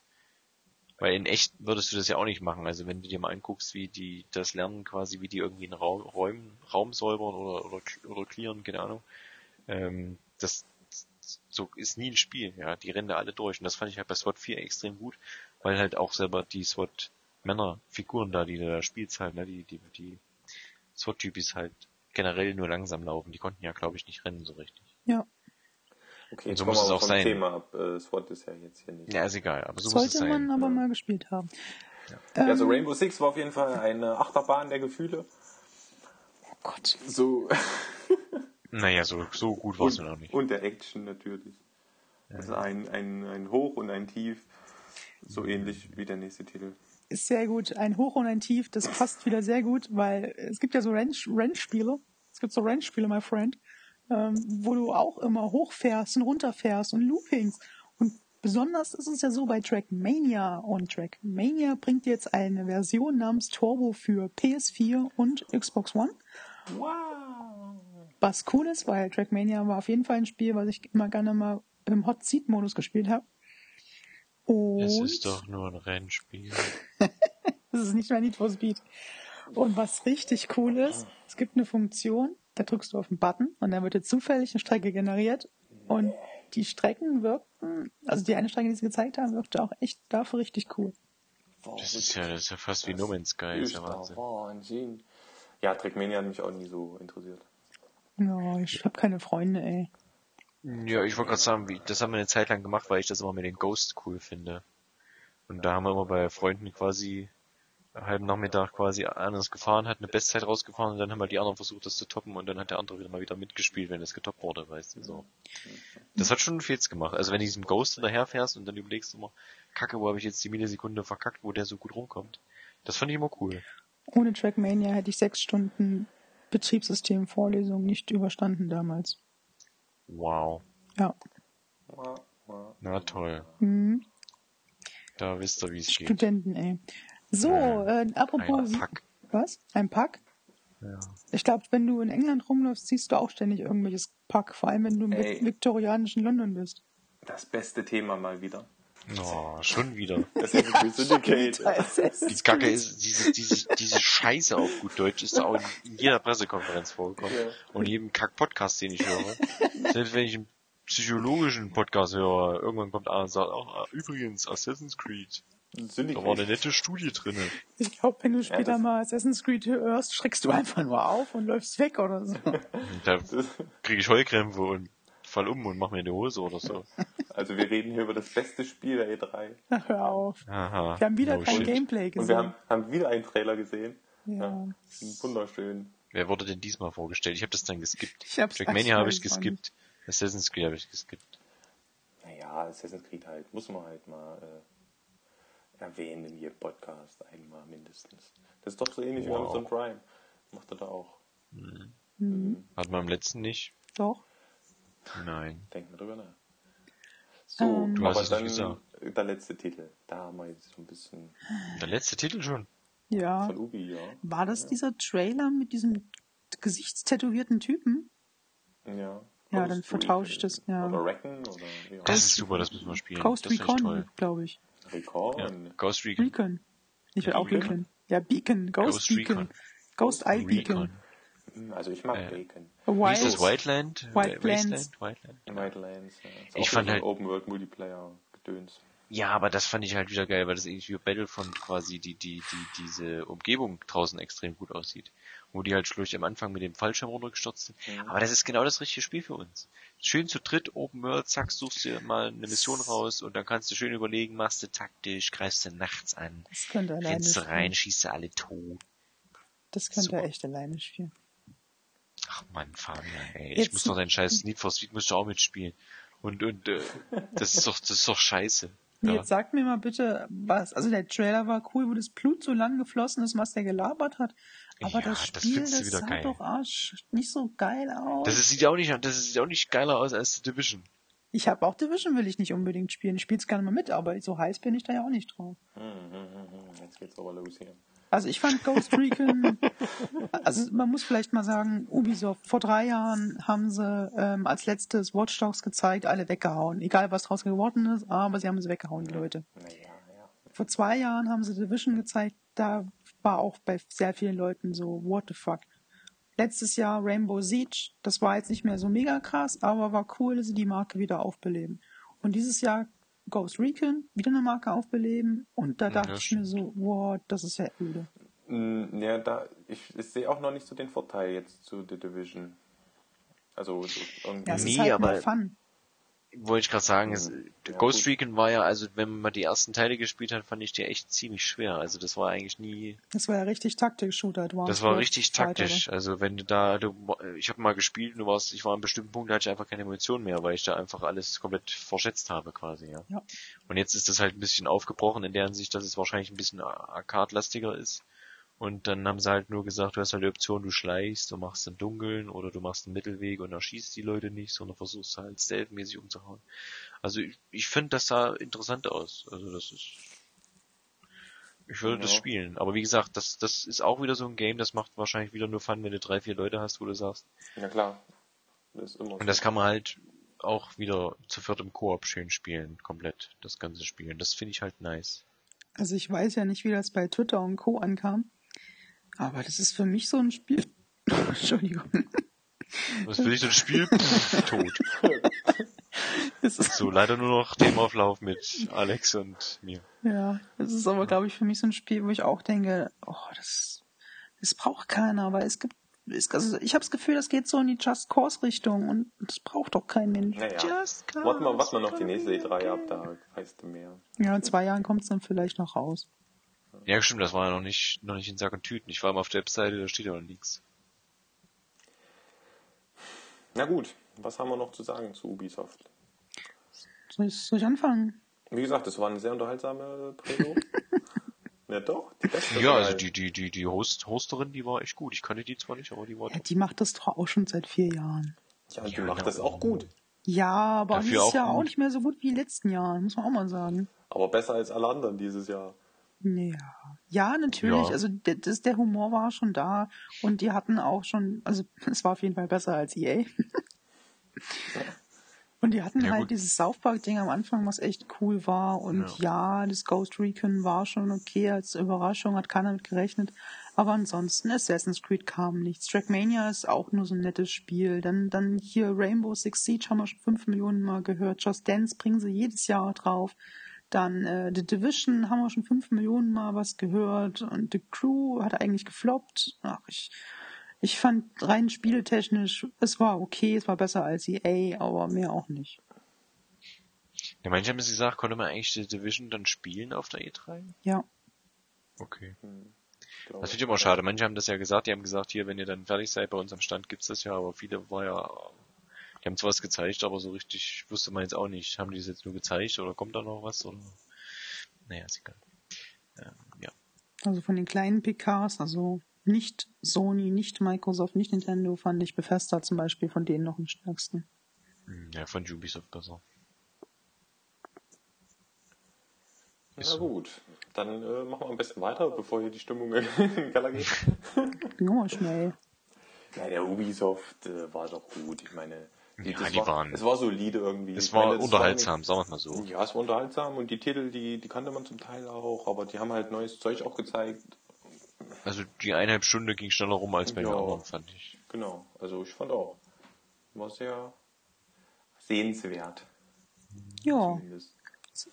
Weil in echt würdest du das ja auch nicht machen. Also wenn du dir mal anguckst, wie die das lernen quasi, wie die irgendwie einen Raum, Räum, Raum säubern oder, oder, oder clearen, keine Ahnung. Ähm, das so ist nie ein Spiel, ja. Die rennen da alle durch. Und das fand ich halt bei SWAT 4 extrem gut, weil halt auch selber die SWAT Männerfiguren da, die da spielst halt, ne, die, die, die SWAT-Typis halt generell nur langsam laufen. Die konnten ja, glaube ich, nicht rennen so richtig. ja, Okay, Und so muss es auch sein. Thema ab. Äh, SWAT ist ja jetzt hier nicht. Ja, ist egal, aber so muss es sollte sein. man aber ja. mal gespielt haben. Ja, also Ähm, Rainbow Six war auf jeden Fall eine Achterbahn der Gefühle. Oh Gott. So. Naja, so, so gut war es noch nicht. Und der Action natürlich. Also ein, ein, ein Hoch und ein Tief. So ähnlich wie der nächste Titel. Ist sehr gut. Ein Hoch und ein Tief, das passt wieder sehr gut, weil es gibt ja so Rennspiele. Es gibt so Rennspiele, my friend, ähm, wo du auch immer hochfährst und runterfährst und Loopings. Und besonders ist es ja so bei Trackmania und Trackmania bringt jetzt eine Version namens Turbo für PS4 und Xbox One. Wow. Was cool ist, weil Trackmania war auf jeden Fall ein Spiel, was ich immer gerne mal im Hot Seat Modus gespielt habe. Und Es ist doch nur ein Rennspiel. Das ist nicht mehr Need for Speed. Und was richtig cool ist, es gibt eine Funktion, da drückst du auf den Button und dann wird dir zufällig eine Strecke generiert. Und die Strecken wirkten, also die eine Strecke, die sie gezeigt haben, wirkte auch echt dafür richtig cool. Das ist ja, das ist ja fast wie No Man's Sky, ist ist ja Wahnsinn. Wahnsinn. Ja, Trackmania hat mich auch nie so interessiert. Ja, ich habe keine Freunde, ey. Ja, ich wollte gerade sagen, wie, das haben wir eine Zeit lang gemacht, weil ich das immer mit den Ghosts cool finde. Und da haben wir immer bei Freunden quasi halben Nachmittag quasi anders gefahren, hat eine Bestzeit rausgefahren und dann haben halt die anderen versucht, das zu toppen und dann hat der andere wieder mal wieder mitgespielt, wenn das getoppt wurde, weißt du, so. Das hat schon viel gemacht. Also wenn du diesem Ghost hinterherfährst und dann überlegst du immer, kacke, wo habe ich jetzt die Millisekunde verkackt, wo der so gut rumkommt. Das fand ich immer cool. Ohne Trackmania hätte ich sechs Stunden Betriebssystem-Vorlesung nicht überstanden damals. Wow. Ja. Na toll. Mhm. Da wisst ihr, wie es geht. Studenten, ey. So, äh, apropos. Ein Pack. Was? Ein Pack? Ja. Ich glaube, wenn du in England rumläufst, siehst du auch ständig irgendwelches Pack, vor allem wenn du im Ey. viktorianischen London bist. Das beste Thema mal wieder. Oh, schon wieder. Assassin's Creed Syndicate. Die Kacke ist, diese, diese, diese Scheiße auf gut Deutsch ist da auch in jeder Pressekonferenz vorgekommen. Ja. Und in jedem Kack-Podcast, den ich höre. Selbst wenn ich einen psychologischen Podcast höre, irgendwann kommt einer und sagt, oh, übrigens, Assassin's Creed. Da war eine nette Studie drinne. Ich glaube, wenn du später das- mal Assassin's Creed hörst, schreckst du einfach nur auf und läufst weg oder so. Da kriege ich Heulkrämpfe und fall um und mach mir eine Hose oder so. Also wir reden hier über das beste Spiel der E3. Ach, hör auf. Aha. Wir haben wieder No kein shit. Gameplay Und wir gesehen. haben, haben wieder einen Trailer gesehen. ja. Wunderschön. Wer wurde denn diesmal vorgestellt? Ich habe das dann geskippt. Ich hab's Trackmania habe ich geskippt. Assassin's Creed habe ich geskippt. Naja, Assassin's Creed halt, muss man halt mal äh, erwähnen in jedem Podcast, einmal mindestens. Das ist doch so ähnlich Wow. wie Amazon Prime. Macht er da auch. Hat man im letzten nicht? Doch. Nein. Denkt mal drüber nach. So, Ähm, Du hast aber es nicht dann gesagt. der letzte Titel. Da haben wir jetzt so ein bisschen Der letzte Titel schon. Ja. von Ubi, ja. War das dieser Trailer mit diesem gesichtstätowierten Typen? Ja, Ja, dann vertausche ich das, ja. Oder Reckon oder wie auch Das ist super, das müssen wir spielen. Toll. Recon, glaube ich. Recon. Ja. Ghost Recon. Recon. Ich will auch Beacon? Recon. Ja, Beacon. Ghost, Ghost Beacon. Recon. Ghost Eye Beacon. Hm, Also ich mag Äh, Bacon. Wie Wild, ist das Wildland? Wildlands. Wasteland? Wildland? Wildlands. Ja. Ich auch fand halt- Open World Multiplayer Gedöns. Ja, aber das fand ich halt wieder geil, weil das irgendwie wie Battlefront quasi die, die, die, diese Umgebung draußen extrem gut aussieht. Wo die halt schlussendlich am Anfang mit dem Fallschirm runtergestürzt sind. Mhm. Aber das ist genau das richtige Spiel für uns. Schön zu dritt, Open World, zack, suchst dir mal eine Mission raus und dann kannst du schön überlegen, machst du taktisch, greifst du nachts an, das könnte alleine rennst rein, schießt du alle tot. Das könnte Super. echt alleine spielen. Ach Mann, Fabian, ey, ich Jetzt- muss doch deinen scheiß Need for Speed musst du auch mitspielen. Und, und, äh, das ist doch, das ist doch scheiße. Ja. Jetzt sag mir mal bitte, was, also der Trailer war cool, wo das Blut so lang geflossen ist, was der gelabert hat. Aber Ja, das das Spiel, das wieder sah geil. doch arsch nicht so geil aus. Das sieht auch nicht, das sieht auch nicht geiler aus als The Division. ich habe auch Division will ich nicht unbedingt spielen. Ich spiele es gerne mal mit, aber so heiß bin ich da ja auch nicht drauf. Hm, hm, hm. Jetzt geht's aber los hier. Also ich fand Ghost Recon, also man muss vielleicht mal sagen, Ubisoft, vor drei Jahren haben sie ähm, als letztes Watch Dogs gezeigt, alle weggehauen. Egal was draus geworden ist, aber sie haben sie weggehauen, die Leute. Naja, ja. Vor zwei Jahren haben sie Division gezeigt, da war auch bei sehr vielen Leuten so, what the fuck. Letztes Jahr Rainbow Siege, das war jetzt nicht mehr so mega krass, aber war cool, dass sie die Marke wieder aufbeleben. Und dieses Jahr Ghost Recon, wieder eine Marke aufbeleben. Und da Ja, dachte das ich mir so, wow, das ist ja öde. Hm, Ja, da, ich, ich sehe auch noch nicht so den Vorteil jetzt zu The Division. Also, so irgendwie. Ja, es ist Nee, halt aber- mehr Fun. Wollte ich gerade sagen, es, Ja, Ghost gut. Recon war ja, also wenn man die ersten Teile gespielt hat, fand ich die echt ziemlich schwer. Also das war eigentlich nie, Das war ja richtig Taktik-Shooter. Advanced das war richtig taktisch. Also wenn du da, du, ich habe mal gespielt und du warst, ich war an einem bestimmten Punkt, da hatte ich einfach keine Munition mehr, weil ich da einfach alles komplett verschätzt habe quasi, ja. Ja. Und jetzt ist das halt ein bisschen aufgebrochen in der Hinsicht, dass es wahrscheinlich ein bisschen arcade-lastiger ist. Und dann haben sie halt nur gesagt, du hast halt die Option, du schleichst, du machst im Dunkeln oder du machst einen Mittelweg und erschießt die Leute nicht, sondern versuchst halt stealth-mäßig umzuhauen. Also ich, ich finde, das sah interessant aus. Also das ist. Ich würde das Ja. spielen. Aber wie gesagt, das, das ist auch wieder so ein Game, das macht wahrscheinlich wieder nur Fun, wenn du drei, vier Leute hast, wo du sagst. Ja, klar. Das ist immer Und das kann man halt auch wieder zu viert im Koop schön spielen, komplett, das ganze Spiel. Und das finde ich halt nice. Also ich weiß ja nicht, wie das bei Twitter und Co. ankam. Aber das ist für mich so ein Spiel. Entschuldigung. Was will ich denn Spiel? Pff, tot. Ist, So, leider nur noch Themaauflauf mit Alex und mir. ja, das ist aber, glaube ich, für mich so ein Spiel, wo ich auch denke, oh, das, das braucht keiner, weil es gibt, es, also ich habe das Gefühl, das geht so in die Just Cause Richtung und das braucht doch kein Mensch. Naja. Just Cause. Warte mal, warte mal noch die nächste E3 ab, da weißt du mehr. Ja, in zwei Jahren kommt es dann vielleicht noch raus. Ja, stimmt, das war ja noch nicht, noch nicht in Sack und Tüten. Ich war mal auf der Webseite, da steht ja noch nichts. Na gut, was haben wir noch zu sagen zu Ubisoft? Soll ich, soll ich anfangen? Wie gesagt, das war eine sehr unterhaltsame Preview. ja doch, die beste. Ja, also die, die, die, die Host, Hosterin, die war echt gut. Ich kannte die zwar nicht, aber die war Ja, die macht das doch auch schon seit vier Jahren. Ja, und die Ja, macht das auch gut. Ja, aber Dafür dieses auch Jahr auch gut. nicht mehr so gut wie in den letzten Jahren, muss man auch mal sagen. Aber besser als alle anderen dieses Jahr. Ja, ja natürlich. Ja. Also der, das, der Humor war schon da und die hatten auch schon, also es war auf jeden Fall besser als EA. und die hatten Ja, halt gut. dieses South Park Ding am Anfang, was echt cool war und ja. das Ghost Recon war schon okay als Überraschung, hat keiner mit gerechnet. Aber ansonsten Assassin's Creed kam nichts. Trackmania ist auch nur so ein nettes Spiel. Dann, dann hier Rainbow Six Siege haben wir schon fünf Millionen Mal gehört. Just Dance bringen sie jedes Jahr drauf. Dann äh, The Division haben wir schon fünf Millionen Mal was gehört und The Crew hat eigentlich gefloppt. Ach, ich, ich fand rein spieletechnisch, es war okay, es war besser als EA, aber mehr auch nicht. Ja, manche haben es gesagt, konnte man eigentlich die Division dann spielen auf der E3? Ja. Okay. Glaube Das finde ich immer schade. Manche haben das ja gesagt, die haben gesagt, hier, wenn ihr dann fertig seid, bei uns am Stand gibt's das ja, aber viele war ja, die haben zwar was gezeigt, aber so richtig wusste man jetzt auch nicht. Haben die das jetzt nur gezeigt oder kommt da noch was oder? Naja, ist egal. Ähm, ja. Also von den kleinen PKs, also nicht Sony, nicht Microsoft, nicht Nintendo, fand ich Bethesda zum Beispiel von denen noch am stärksten. Hm, Ja, von Ubisoft besser. Na gut, dann äh, machen wir am besten weiter, bevor hier die Stimmung in den Keller geht. Nur schnell. Ja, der Ubisoft äh, war doch gut. Ich meine, Ja, das die war, waren- Es war solide irgendwie. Es war meine, unterhaltsam, sagen wir es mal so. Ja, es war unterhaltsam und die Titel, die, die kannte man zum Teil auch, aber die haben halt neues Zeug auch gezeigt. Also die eineinhalb Stunde ging schneller rum als bei Ja. den anderen, fand ich. Genau, also ich fand auch. War sehr sehenswert. Ja.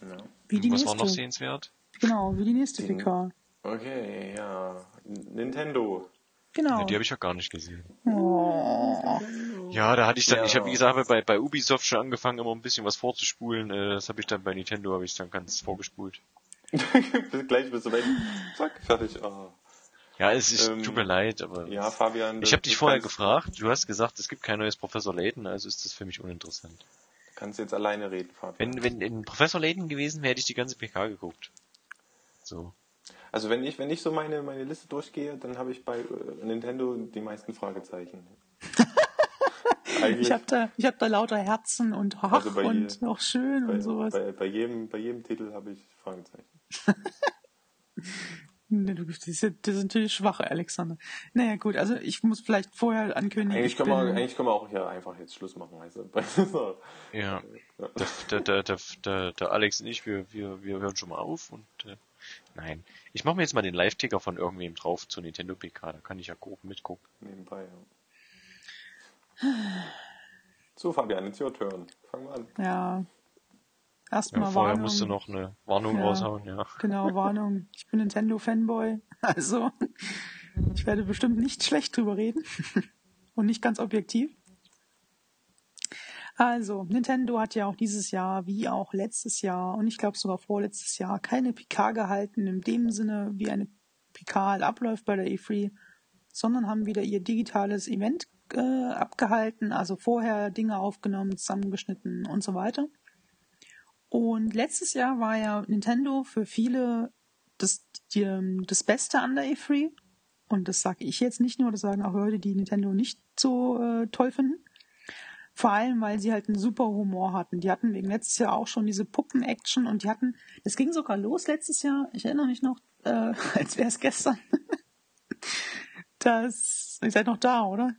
Ja. wie die Was nächste. war noch sehenswert? Genau, wie die nächste PK. Okay, ja. Nintendo. Genau. Ja, die habe ich ja gar nicht gesehen. Oh. Ja, da hatte ich dann, Ja. ich habe wie gesagt bei, bei Ubisoft schon angefangen, immer ein bisschen was vorzuspulen. Äh, Das habe ich dann bei Nintendo habe ich dann ganz vorgespult. Gleich bist du weg. Zack, fertig. Ah. Ja, es ist, Ähm, tut mir leid, aber Ja, Fabian. ich habe dich vorher gefragt. Du hast gesagt, es gibt kein neues Professor Layton, also ist das für mich uninteressant. Kannst jetzt alleine reden, Fabian. Wenn wenn in Professor Layton gewesen wäre, hätte ich die ganze PK geguckt. So. Also wenn ich, wenn ich so meine, meine Liste durchgehe, dann habe ich bei äh, Nintendo die meisten Fragezeichen. Ich habe da, ich hab da lauter Herzen und ach Also und je- auch schön bei, und sowas. bei, bei, jedem, bei jedem Titel habe ich Fragezeichen. Nee, du bist, das ist, das ist natürlich schwach, Alexander. Naja, gut, also ich muss vielleicht vorher ankündigen. Eigentlich ich können, wir, eigentlich können wir auch hier einfach jetzt Schluss machen. Also. Ja. Der, der, der, der, der Alex und ich, wir, wir, wir hören schon mal auf und äh, nein. Ich mache mir jetzt mal den Live-Ticker von irgendwem drauf zur Nintendo PK, da kann ich ja grob mitgucken. nebenbei. Ja. So, Fabian, it's your turn. Fangen wir an. Ja. Ja, Erstmal vorher Warnung. musst du noch eine Warnung Ja. raushauen, ja. Genau, Warnung. Ich bin Nintendo-Fanboy. Also, ich werde bestimmt nicht schlecht drüber reden. Und nicht ganz objektiv. Also, Nintendo hat ja auch dieses Jahr, wie auch letztes Jahr und ich glaube sogar vorletztes Jahr, keine PK gehalten, in dem Sinne, wie eine PK halt abläuft bei der E3, sondern haben wieder ihr digitales Event äh, abgehalten, also vorher Dinge aufgenommen, zusammengeschnitten und so weiter. Und letztes Jahr war ja Nintendo für viele das, die, ähm, das Beste an der E3. Und das sage ich jetzt nicht nur, das sagen auch Leute, die Nintendo nicht so äh, toll finden. Vor allem, weil sie halt einen super Humor hatten. Die hatten wegen letztes Jahr auch schon diese Puppen-Action und die hatten, es ging sogar los letztes Jahr, ich erinnere mich noch, äh, als wäre es gestern. das, ihr seid noch da, oder?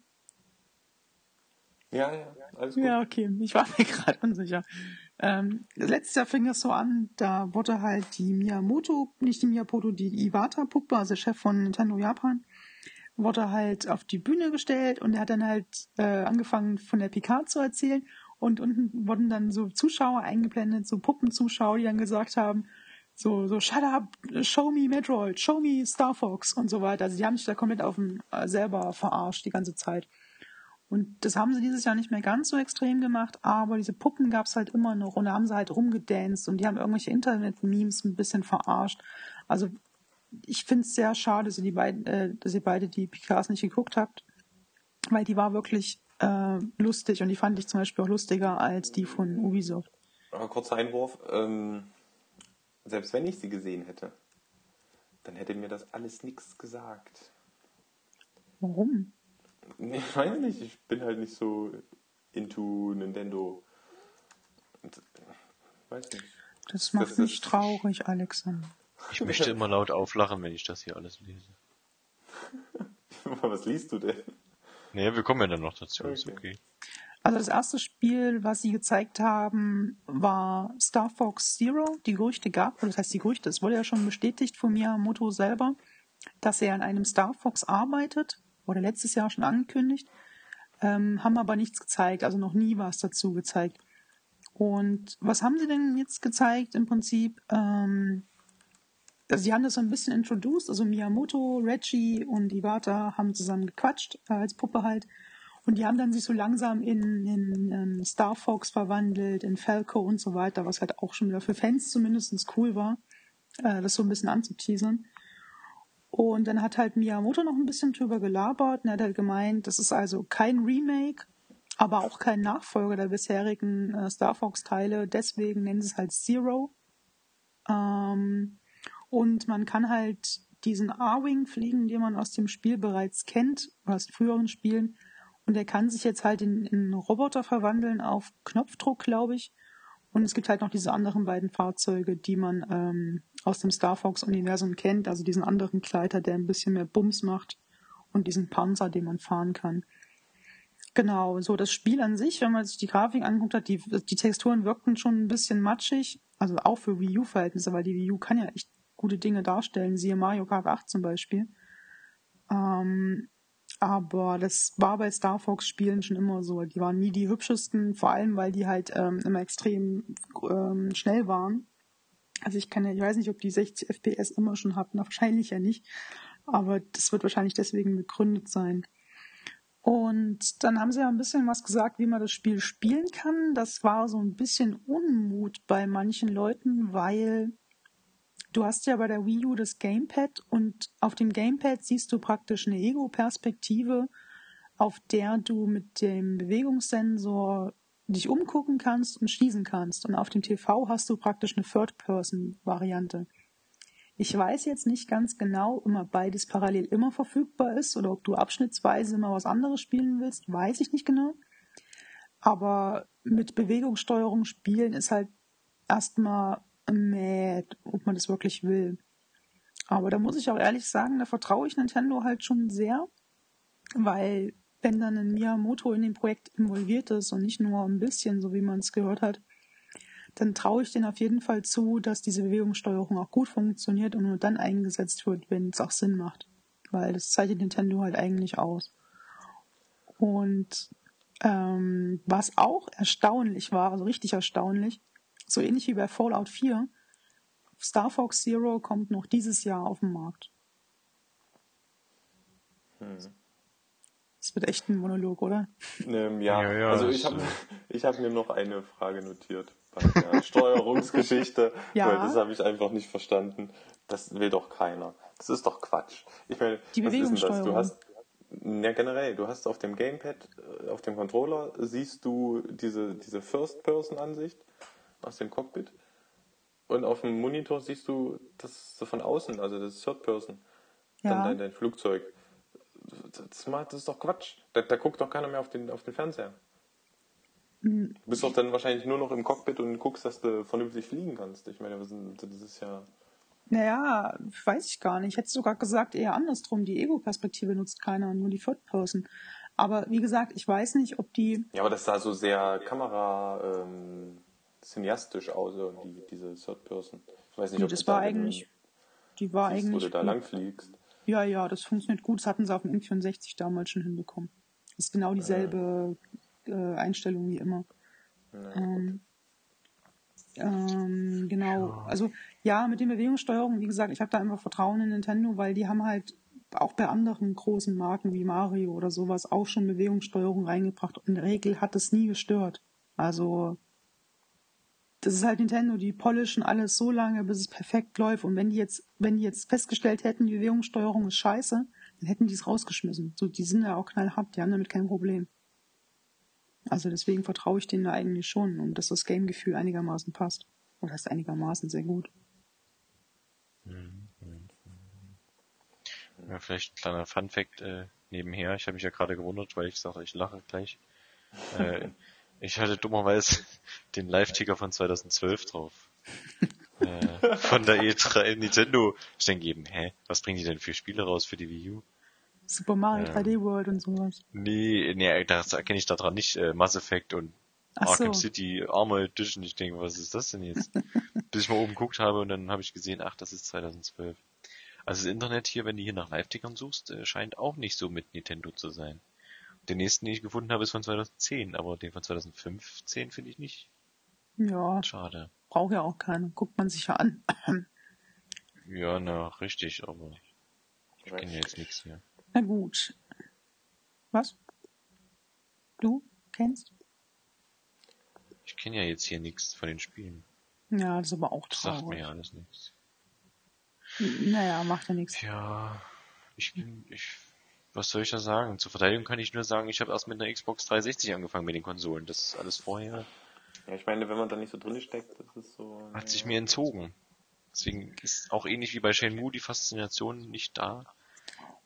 Ja, ja, alles gut. Ja, okay. Ich war mir gerade unsicher. Ähm, letztes Jahr fing das so an, da wurde halt die Miyamoto, nicht die Miyamoto, die Iwata-Puppe, also Chef von Nintendo Japan, wurde halt auf die Bühne gestellt und er hat dann halt äh, angefangen von der PK zu erzählen und unten wurden dann so Zuschauer eingeblendet, so Puppenzuschauer, die dann gesagt haben, so, so, shut up, show me Metroid, show me Star Fox und so weiter. Also die haben sich da komplett auf dem, äh, selber verarscht die ganze Zeit. Und das haben sie dieses Jahr nicht mehr ganz so extrem gemacht, aber diese Puppen gab es halt immer noch und da haben sie halt rumgedanced und die haben irgendwelche Internet-Memes ein bisschen verarscht. Also ich finde es sehr schade, dass ihr, die beiden, äh, dass ihr beide die PKs nicht geguckt habt, weil die war wirklich äh, lustig und die fand ich zum Beispiel auch lustiger als die von Ubisoft. Aber kurzer Einwurf. Ähm, selbst wenn ich sie gesehen hätte, dann hätte mir das alles nichts gesagt. Warum? Ich weiß nicht, ich bin halt nicht so into Nintendo. Weiß nicht. Das macht Das mich traurig, Alexander. Ich möchte immer laut auflachen, wenn ich das hier alles lese. Was liest du denn? Naja, wir kommen ja dann noch dazu, ist Okay. okay. Also das erste Spiel, was sie gezeigt haben, war Star Fox Zero. Die Gerüchte gab, das heißt die Gerüchte, es wurde ja schon bestätigt von Miyamoto selber, dass er an einem Star Fox arbeitet, wurde letztes Jahr schon angekündigt, ähm, haben aber nichts gezeigt, also noch nie was dazu gezeigt. Und was haben sie denn jetzt gezeigt im Prinzip? Ähm, also sie haben das so ein bisschen introduced, also Miyamoto, Reggie und Iwata haben zusammen gequatscht, äh, als Puppe halt. Und die haben dann sich so langsam in, in ähm, Star Fox verwandelt, in Falco und so weiter, was halt auch schon wieder für Fans zumindest cool war, äh, das so ein bisschen anzuteasern. Und dann hat halt Miyamoto noch ein bisschen drüber gelabert und er hat halt gemeint, das ist also kein Remake, aber auch kein Nachfolger der bisherigen äh, Star Fox-Teile, deswegen nennen sie es halt Zero. Ähm, und man kann halt diesen A-Wing fliegen, den man aus dem Spiel bereits kennt, aus früheren Spielen. Und er kann sich jetzt halt in, in Roboter verwandeln auf Knopfdruck, glaube ich. Und es gibt halt noch diese anderen beiden Fahrzeuge, die man ähm, aus dem Star Fox-Universum kennt. Also diesen anderen Gleiter, der ein bisschen mehr Bums macht. Und diesen Panzer, den man fahren kann. Genau, so das Spiel an sich, wenn man sich die Grafik anguckt hat, die, die Texturen wirkten schon ein bisschen matschig. Also auch für Wii U-Verhältnisse, weil die Wii U kann ja echt gute Dinge darstellen. Siehe Mario Kart 8 zum Beispiel. Ähm, aber das war bei Star Fox-Spielen schon immer so. Die waren nie die hübschesten, vor allem weil die halt ähm, immer extrem ähm, schnell waren. Also ich kann ja, ich weiß nicht, ob die 60 FPS immer schon hatten, wahrscheinlich ja nicht. Aber das wird wahrscheinlich deswegen begründet sein. Und dann haben sie ja ein bisschen was gesagt, wie man das Spiel spielen kann. Das war so ein bisschen Unmut bei manchen Leuten, weil du hast ja bei der Wii U das Gamepad und auf dem Gamepad siehst du praktisch eine Ego-Perspektive, auf der du mit dem Bewegungssensor dich umgucken kannst und schießen kannst. Und auf dem TV hast du praktisch eine Third-Person-Variante. Ich weiß jetzt nicht ganz genau, ob immer beides parallel immer verfügbar ist oder ob du abschnittsweise immer was anderes spielen willst, weiß ich nicht genau. Aber mit Bewegungssteuerung spielen ist halt erstmal meh, ob man das wirklich will. Aber da muss ich auch ehrlich sagen, da vertraue ich Nintendo halt schon sehr, weil wenn dann ein Miyamoto in dem Projekt involviert ist und nicht nur ein bisschen, so wie man es gehört hat, dann traue ich denen auf jeden Fall zu, dass diese Bewegungssteuerung auch gut funktioniert und nur dann eingesetzt wird, wenn es auch Sinn macht. Weil das zeichnet Nintendo halt eigentlich aus. Und ähm, was auch erstaunlich war, also richtig erstaunlich, so ähnlich wie bei Fallout 4, Star Fox Zero kommt noch dieses Jahr auf den Markt. Hm. Das wird echt ein Monolog, oder? Ähm, ja. ja, ja, also ich habe ich hab mir noch eine Frage notiert bei der Steuerungsgeschichte, ja. weil das habe ich einfach nicht verstanden. Das will doch keiner. Das ist doch Quatsch. Ich meine, Die was ist denn das? Du hast ja, generell, du hast auf dem Gamepad, äh, auf dem Controller siehst du diese, diese First-Person-Ansicht aus dem Cockpit und auf dem Monitor siehst du das so von außen, also das Third Person, ja. dann dein, dein Flugzeug das, das ist doch Quatsch. Da, da, guckt doch keiner mehr auf den, auf den Fernseher. Mhm. Du bist doch dann wahrscheinlich nur noch im Cockpit und guckst, dass du vernünftig fliegen kannst. Ich meine, das ist ja. Naja, weiß ich gar nicht. Ich hätte sogar gesagt, eher andersrum. Die Ego-Perspektive nutzt keiner, nur die Third Person. Aber wie gesagt, ich weiß nicht, ob die. Ja, aber das sah so sehr Kamera ähm, cineastisch aus, die, diese Third Person. Ich weiß nicht, ob das war da eigentlich. Die war siehst, eigentlich. Wo du da lang fliegst. Ja, ja, das funktioniert gut. Das hatten sie auf dem N64 damals schon hinbekommen. Das ist genau dieselbe äh, Einstellung wie immer. Ähm, ähm, genau. Ja. Also ja, mit den Bewegungssteuerungen, wie gesagt, ich habe da einfach Vertrauen in Nintendo, weil die haben halt auch bei anderen großen Marken wie Mario oder sowas auch schon Bewegungssteuerung reingebracht. Und in der Regel hat es nie gestört. Also das ist halt Nintendo, die polischen alles so lange, bis es perfekt läuft. Und wenn die jetzt, wenn die jetzt festgestellt hätten, die Bewegungssteuerung ist scheiße, dann hätten die es rausgeschmissen. So, die sind ja auch knallhart, die haben damit kein Problem. Also deswegen vertraue ich denen da eigentlich schon und dass das Gamegefühl einigermaßen passt. Oder ist einigermaßen sehr gut. Ja, vielleicht ein kleiner Fun-Fact äh, nebenher. Ich habe mich ja gerade gewundert, weil ich sagte, ich lache gleich. Äh, ich hatte dummerweise den Live-Ticker von 2012 drauf. äh, von der E3 Nintendo. Ich denke eben, hä, was bringen die denn für Spiele raus für die Wii U? Super Mario ähm, 3D World und sowas. Nee, nee, das erkenne ich daran nicht. Äh, Mass Effect und Ach Arkham so. City Armor Edition. Ich denke, was ist das denn jetzt? Bis ich mal oben geguckt habe und dann habe ich gesehen, ach, das ist 2012. Also das Internet hier, wenn du hier nach Live-Tickern suchst, äh, scheint auch nicht so mit Nintendo zu sein. Den nächsten, den ich gefunden habe, ist von 2010, aber den von 2015 finde ich nicht. Ja. Schade. Braucht ja auch keiner. Guckt man sich ja an. ja, na, richtig, aber ich kenne ja jetzt nichts mehr. Na gut. Was? Du kennst? Ich kenne ja jetzt hier nichts von den Spielen. Ja, das ist aber auch traurig. Das sagt mir ja alles nichts. Naja, macht ja nichts. Ja, ich, ich was soll ich da sagen? Zur Verteidigung kann ich nur sagen, ich habe erst mit einer Xbox 360 angefangen mit den Konsolen. Das ist alles vorher. Ja, ich meine, wenn man da nicht so drin steckt, das ist so. Hat ja. sich mir entzogen. Deswegen ist auch ähnlich wie bei Shenmue die Faszination nicht da.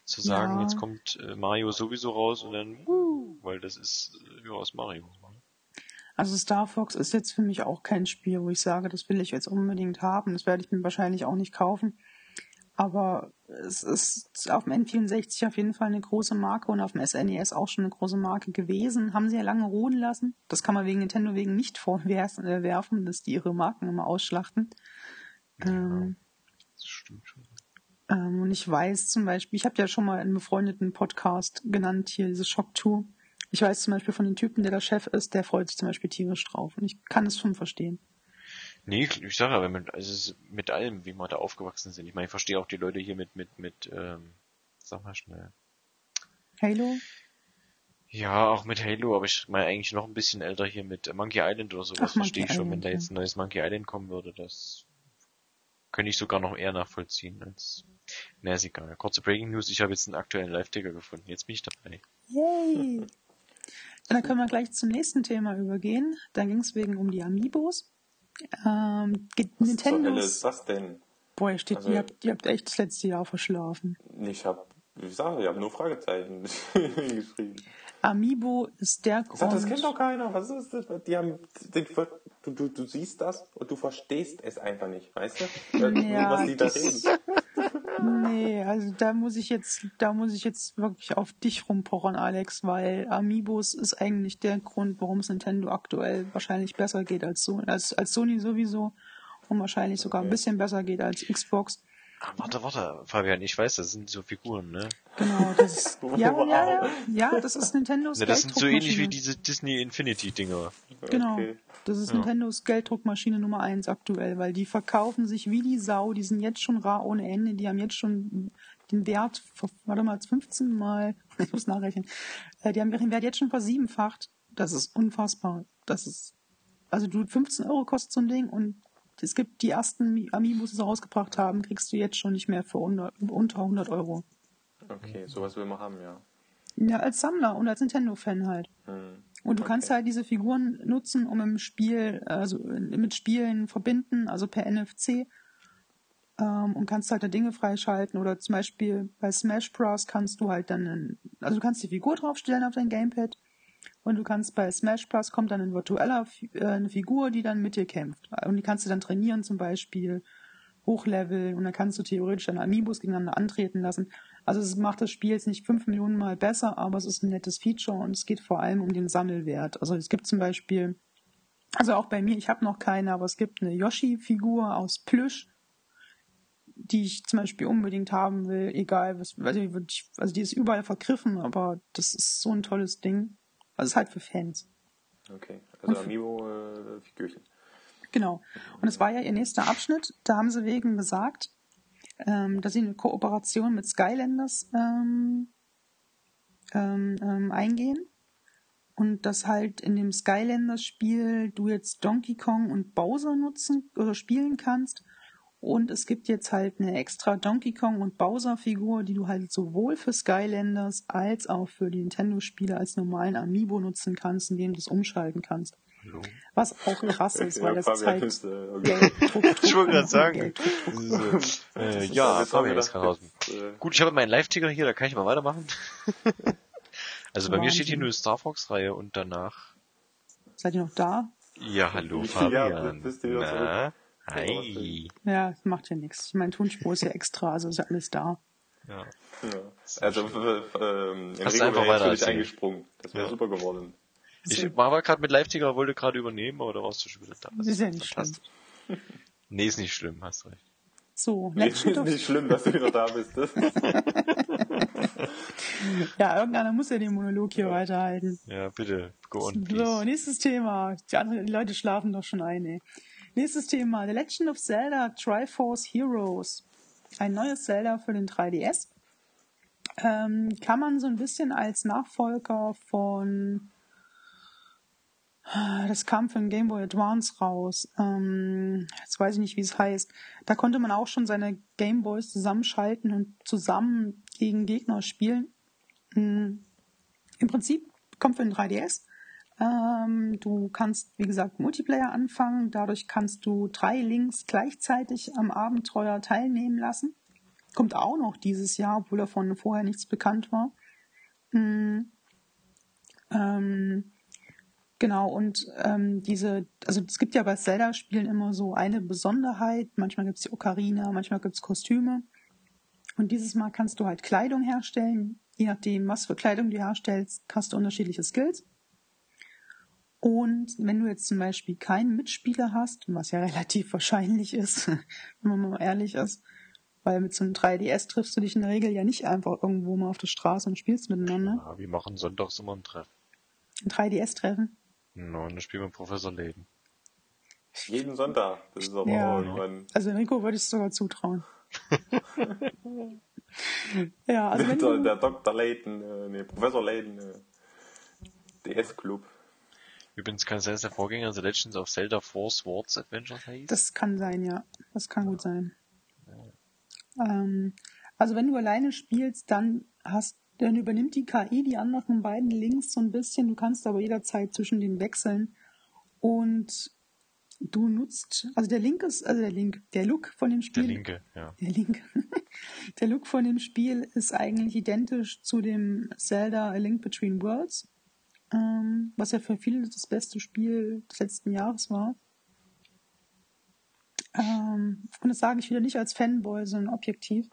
Zu sagen, ja. jetzt kommt äh, Mario sowieso raus und dann, uh, weil das ist äh, ja aus Mario. Also Star Fox ist jetzt für mich auch kein Spiel, wo ich sage, das will ich jetzt unbedingt haben. Das werde ich mir wahrscheinlich auch nicht kaufen. Aber es ist auf dem N64 auf jeden Fall eine große Marke und auf dem SNES e auch schon eine große Marke gewesen. Haben sie ja lange ruhen lassen. Das kann man wegen Nintendo wegen nicht vorwerfen, dass die ihre Marken immer ausschlachten. Ja, ähm, das stimmt schon. Ähm, und ich weiß zum Beispiel, ich habe ja schon mal einen befreundeten Podcast genannt, hier diese Shock 2. Ich weiß zum Beispiel von dem Typen, der der Chef ist, der freut sich zum Beispiel tierisch drauf. Und ich kann es schon verstehen. Nee, ich sage aber, mit, also mit allem, wie wir da aufgewachsen sind. Ich meine, ich verstehe auch die Leute hier mit, mit, mit, ähm, sag mal schnell. Halo? Ja, auch mit Halo, aber ich meine eigentlich noch ein bisschen älter hier mit Monkey Island oder sowas. Ach, verstehe ich schon, wenn Island, da ja. jetzt ein neues Monkey Island kommen würde, das könnte ich sogar noch eher nachvollziehen als. Na, ist egal. Kurze Breaking News, ich habe jetzt einen aktuellen Live-Ticker gefunden. Jetzt bin ich dabei. Yay! Dann können wir gleich zum nächsten Thema übergehen. Da ging es wegen um die Amiibos. Ähm, geht Was ist das denn? Boah, ihr, steht, Also- ihr, habt, ihr habt echt das letzte Jahr verschlafen. Ich habe, wie sage ich, habe nur Fragezeichen geschrieben. Amiibo ist der Ich sag, das Grund. kennt doch keiner. Was ist das? Die haben, den, du, du, du siehst das und du verstehst es einfach nicht, weißt du? Ja, was die da reden. Nee, also da muss ich jetzt, da muss ich jetzt wirklich auf dich rumpochern, Alex, weil Amiibos ist eigentlich der Grund, warum es Nintendo aktuell wahrscheinlich besser geht als, so als, als Sony sowieso und wahrscheinlich sogar ein bisschen besser geht als Xbox. Ah, warte, warte, Fabian, ich weiß, das sind so Figuren, ne? Genau, das ist, ja, Wow. ja, ja, ja, das ist Nintendos ne das sind so ähnlich wie diese Disney Infinity Dinger. Genau. Okay. Das ist Ja. Nintendos Gelddruckmaschine Nummer eins aktuell, weil die verkaufen sich wie die Sau, die sind jetzt schon rar ohne Ende, die haben jetzt schon den Wert, warte mal, 15 mal, ich muss nachrechnen, äh, die haben ihren Wert jetzt schon versiebenfacht. Das ist unfassbar. Das ist, also du, 15 Euro kostet so ein Ding und es gibt die ersten Mi- Amiibos, die sie rausgebracht haben, kriegst du jetzt schon nicht mehr für unter, unter 100 Euro. Okay, sowas will man haben, ja. Ja, als Sammler und als Nintendo-Fan halt. Hm. Und du Okay. kannst halt diese Figuren nutzen, um im Spiel, also mit Spielen verbinden, also per NFC. Ähm, und kannst halt da Dinge freischalten. Oder zum Beispiel bei Smash Bros. kannst du halt dann, also du kannst die Figur draufstellen auf dein Gamepad. Und du kannst bei Smash Bros. kommt dann ein virtueller, äh, eine Figur, die dann mit dir kämpft. Und die kannst du dann trainieren zum Beispiel, hochleveln. Und dann kannst du theoretisch dann Amiibos gegeneinander antreten lassen. Also es macht das Spiel jetzt nicht fünf Millionen Mal besser, aber es ist ein nettes Feature und es geht vor allem um den Sammelwert. Also es gibt zum Beispiel, also auch bei mir, ich habe noch keine, aber es gibt eine Yoshi-Figur aus Plüsch, die ich zum Beispiel unbedingt haben will, egal was, also die ist überall vergriffen, aber das ist so ein tolles Ding. Also es ist halt für Fans. Okay, also Amiibo-Figürchen. Genau. Und es war ja ihr nächster Abschnitt. Da haben sie wegen gesagt, ähm, dass sie eine Kooperation mit Skylanders ähm, ähm, ähm, eingehen. Und dass halt in dem Skylanders-Spiel du jetzt Donkey Kong und Bowser nutzen oder spielen kannst. Und es gibt jetzt halt eine extra Donkey Kong und Bowser-Figur, die du halt sowohl für Skylanders als auch für die Nintendo-Spiele als normalen Amiibo nutzen kannst, indem du es umschalten kannst. Hallo. Was auch krass ist, weil Ja, das ist Fabian halt ist, äh. Ich wollte gerade sagen. Äh, ja, Fabian gedacht, äh, Gut, ich habe meinen Live-Ticker hier, da kann ich mal weitermachen. also bei mir steht hier Wahnsinn. nur Star Fox-Reihe und danach. Seid ihr noch da? Ja, hallo Ja, Fabian. bist du wieder Na, hi. Ja, das macht ja nichts. Mein Tonspur ist ja extra, also ist ja alles da. Ja. Ja. Also, äh, ähm, Hast Enrico einfach wäre erzählen. eingesprungen. Das wäre Ja. super geworden. Ich war aber gerade mit Live-Ticker, wollte gerade übernehmen, aber da warst du schon wieder da. Das ist ja nicht fantastisch. Nee, ist nicht schlimm, hast recht. So, Nee, ist nicht schlimm, dass du wieder da bist. Ja, irgendeiner muss ja den Monolog hier weiterhalten. Ja, bitte, go on, So, please. nächstes Thema. Die, anderen, die Leute schlafen doch schon ein, ey. Nächstes Thema. The Legend of Zelda Triforce Heroes. Ein neues Zelda für den 3DS. Ähm, kann man so ein bisschen als Nachfolger von das kam für den Game Boy Advance raus. Ähm, jetzt weiß ich nicht, wie es heißt. Da konnte man auch schon seine Game Boys zusammenschalten und zusammen gegen Gegner spielen. Mm, Im Prinzip kommt für den 3DS. Ähm, du kannst, wie gesagt, Multiplayer anfangen. Dadurch kannst du drei Links gleichzeitig am Abenteuer teilnehmen lassen. Kommt auch noch dieses Jahr, obwohl davon vorher nichts bekannt war. Mm, ähm, Genau, und ähm, diese, also es gibt ja bei Zelda-Spielen immer so eine Besonderheit. Manchmal gibt es die Ocarina, manchmal gibt es Kostüme. Und dieses Mal kannst du halt Kleidung herstellen. Je nachdem, was für Kleidung du herstellst, hast du unterschiedliche Skills. Und wenn du jetzt zum Beispiel keinen Mitspieler hast, was ja relativ wahrscheinlich ist, wenn man mal ehrlich ist, Weil mit so einem 3DS triffst du dich in der Regel ja nicht einfach irgendwo mal auf der Straße und spielst miteinander. Ja, wir machen sonntags immer ein Treffen. Ein 3DS-Treffen. No, und dann spielen wir Professor Layton. Jeden Sonntag. Das ist aber Ja. auch irgendwann. Also Enrico würde ich es sogar zutrauen. ja, also wenn der, du, der Dr. Layton, äh, nee, Professor Layton, äh, DS-Club. Übrigens kann es sein, dass der Vorgänger The Legends of Zelda Four Swords Adventures heißt. das kann sein, ja. Das kann gut sein. Ähm, also wenn du alleine spielst, dann hast dann übernimmt die KI die anderen beiden Links so ein bisschen. Du kannst aber jederzeit zwischen den wechseln. Und du nutzt, also der Link ist, also der Link, der Look von dem der Spiel. linke, ja. Der Link. Der Look von dem Spiel ist eigentlich identisch zu dem Zelda A Link Between Worlds, ähm, was ja für viele das beste Spiel des letzten Jahres war. Ähm, und das sage ich wieder nicht als Fanboy, sondern objektiv.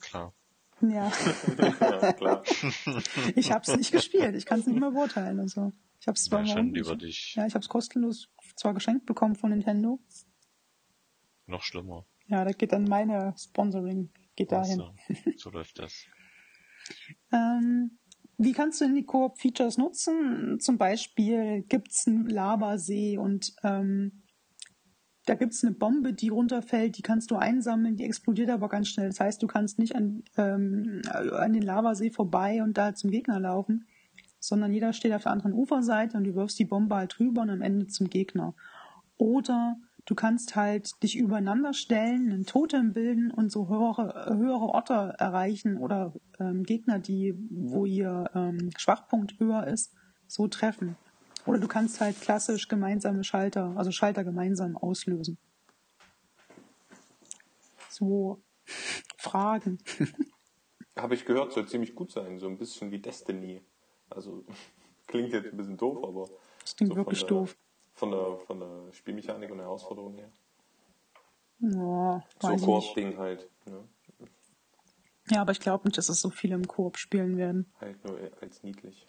Klar. Ja, ja, klar. ich habe es nicht gespielt, ich kann es nicht mehr beurteilen. Also ich habe es zwar Ja, über dich. ja, ich habe es kostenlos zwar geschenkt bekommen von Nintendo. Noch schlimmer. Ja, da geht dann meine Sponsoring geht dahin. So läuft das. Ähm, wie kannst du denn die Koop-Features nutzen? Zum Beispiel gibt's einen Lavasee und ähm, da gibt's eine Bombe, die runterfällt, die kannst du einsammeln, die explodiert aber ganz schnell. Das heißt, du kannst nicht an, ähm, an den Lavasee vorbei und da zum Gegner laufen, sondern jeder steht auf der anderen Uferseite und du wirfst die Bombe halt rüber und am Ende zum Gegner. Oder du kannst halt dich übereinander stellen, einen Totem bilden und so höhere, höhere Orte erreichen oder ähm, Gegner, die, wo ihr ähm, Schwachpunkt höher ist, so treffen. Oder du kannst halt klassisch gemeinsame Schalter, also Schalter gemeinsam auslösen. So Fragen. Habe ich gehört, soll ziemlich gut sein. So ein bisschen wie Destiny. Also, klingt jetzt ein bisschen doof, aber. Das klingt so wirklich doof. Von der, von der Spielmechanik und der Herausforderung her. Ja, So. Koop-Ding halt. Ne? Ja, aber ich glaube nicht, dass es so viele im Koop spielen werden. Halt nur als niedlich.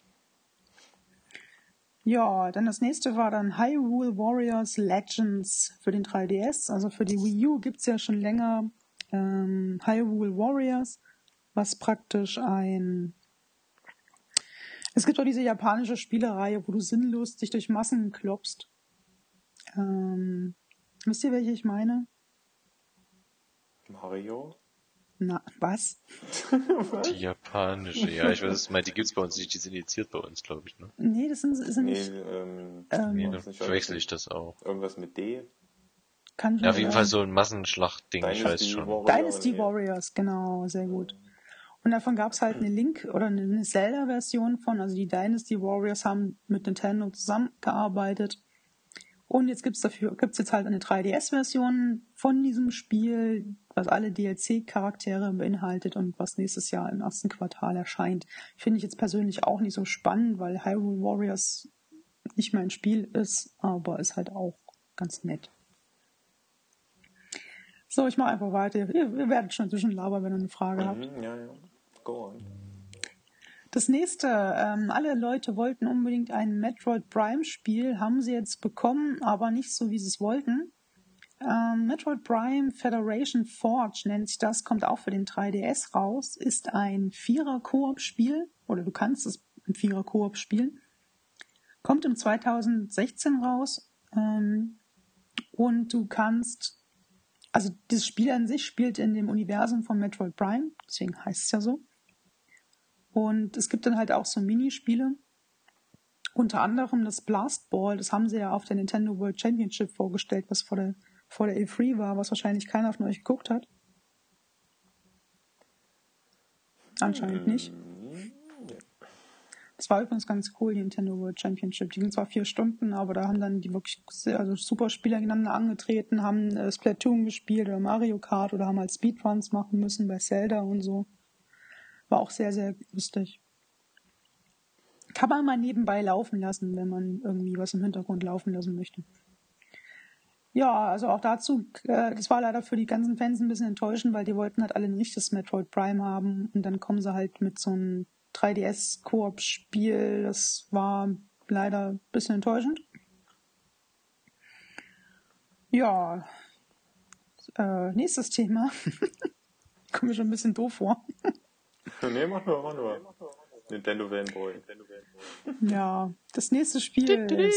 Ja, dann das nächste war dann Hyrule Warriors Legends für den 3DS. Also für die Wii U gibt's ja schon länger ähm, Hyrule Warriors, was praktisch ein... Es gibt auch diese japanische Spielereihe, wo du sinnlos dich durch Massen klopfst. Ähm, wisst ihr, welche ich meine? Mario? Na, was? Die japanische, ja, ich weiß es mal, die gibt's bei uns nicht, die sind indiziert bei uns, glaube ich, ne? Nee, das sind, sind Nee, nicht... ähm, Ähm, Nee, dann verwechsel ich das auch. Irgendwas mit D. Kann Ja, auf jeden. Fall so ein Massenschlachtding, ich weiß schon. Warrior, Dynasty nee. Warriors, genau, sehr gut. Und davon gab es halt eine Link- oder eine Zelda-Version von, also die Dynasty Warriors haben mit Nintendo zusammengearbeitet. Und jetzt gibt's dafür, gibt's jetzt halt eine 3DS-Version von diesem Spiel, was alle DLC-Charaktere beinhaltet und was nächstes Jahr im ersten Quartal erscheint. Finde ich jetzt persönlich auch nicht so spannend, weil Hyrule Warriors nicht mein Spiel ist, aber ist halt auch ganz nett. So, ich mache einfach weiter. Ihr, ihr werdet schon zwischen labern, wenn ihr eine Frage habt. Mhm, ja, ja. Go on. Das nächste, ähm, alle Leute wollten unbedingt ein Metroid Prime Spiel, haben sie jetzt bekommen, aber nicht so, wie sie es wollten. Ähm, Metroid Prime Federation Forge nennt sich das, kommt auch für den 3DS raus, ist ein Vierer-Koop-Spiel, oder du kannst es im Vierer-Koop spielen. Kommt im 2016 raus, ähm, und du kannst, also das Spiel an sich spielt in dem Universum von Metroid Prime, deswegen heißt es ja so. Und es gibt dann halt auch so Minispiele. Unter anderem das Blast Ball, das haben sie ja auf der Nintendo World Championship vorgestellt, was vor der, vor der E3 war, was wahrscheinlich keiner von euch geguckt hat. Anscheinend nicht. Das war übrigens ganz cool, die Nintendo World Championship. Die ging zwar vier Stunden, aber da haben dann die wirklich sehr, also super Spieler gegeneinander angetreten, haben äh, Splatoon gespielt oder Mario Kart oder haben halt Speedruns machen müssen bei Zelda und so. War auch sehr, sehr lustig. Kann man mal nebenbei laufen lassen, wenn man irgendwie was im Hintergrund laufen lassen möchte. Ja, also auch dazu, äh, das war leider für die ganzen Fans ein bisschen enttäuschend, weil die wollten halt alle ein richtiges Metroid Prime haben und dann kommen sie halt mit so einem 3DS-Koop-Spiel. Das war leider ein bisschen enttäuschend. Ja, äh, nächstes Thema. Kommt mir schon ein bisschen doof vor. nee, mach nur, mach nur. Nintendo Fanboy. Ja, das nächste Spiel ist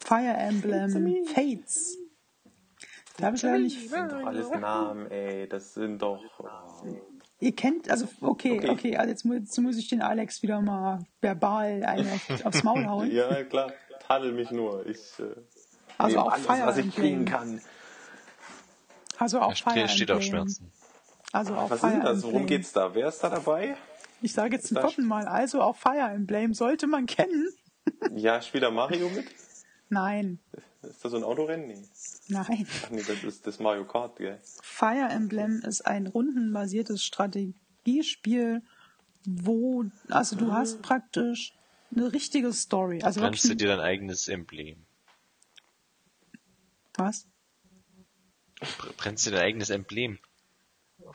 Fire Emblem Fates. Da habe ich leider nicht. Das sind doch alles Namen, ey. Das sind doch. Oh. Ihr kennt, also okay, okay, Okay. also jetzt, mu- jetzt muss ich den Alex wieder mal verbal eine auf- aufs Maul hauen. Ja, klar. Tadel mich nur. Ich äh, Also auch alles, Fire was ich Emblem. kriegen kann. Also auch Fire steht, steht auf. Schmerzen. Also auch Was Fire ist denn das? Worum geht's da? Wer ist da dabei? Ich sage jetzt zum vierten Mal, also auch Fire Emblem sollte man kennen. Ja, spielt da Mario mit? Nein, Ist das so ein Autorennen? Nee. nein. Ach nee, das ist das Mario Kart, gell? Fire Emblem ist ein rundenbasiertes Strategiespiel, wo, also du hast praktisch eine richtige Story. Also Brennst du wirklich, dir dein eigenes Emblem? was? Br- Brennst du dein eigenes Emblem?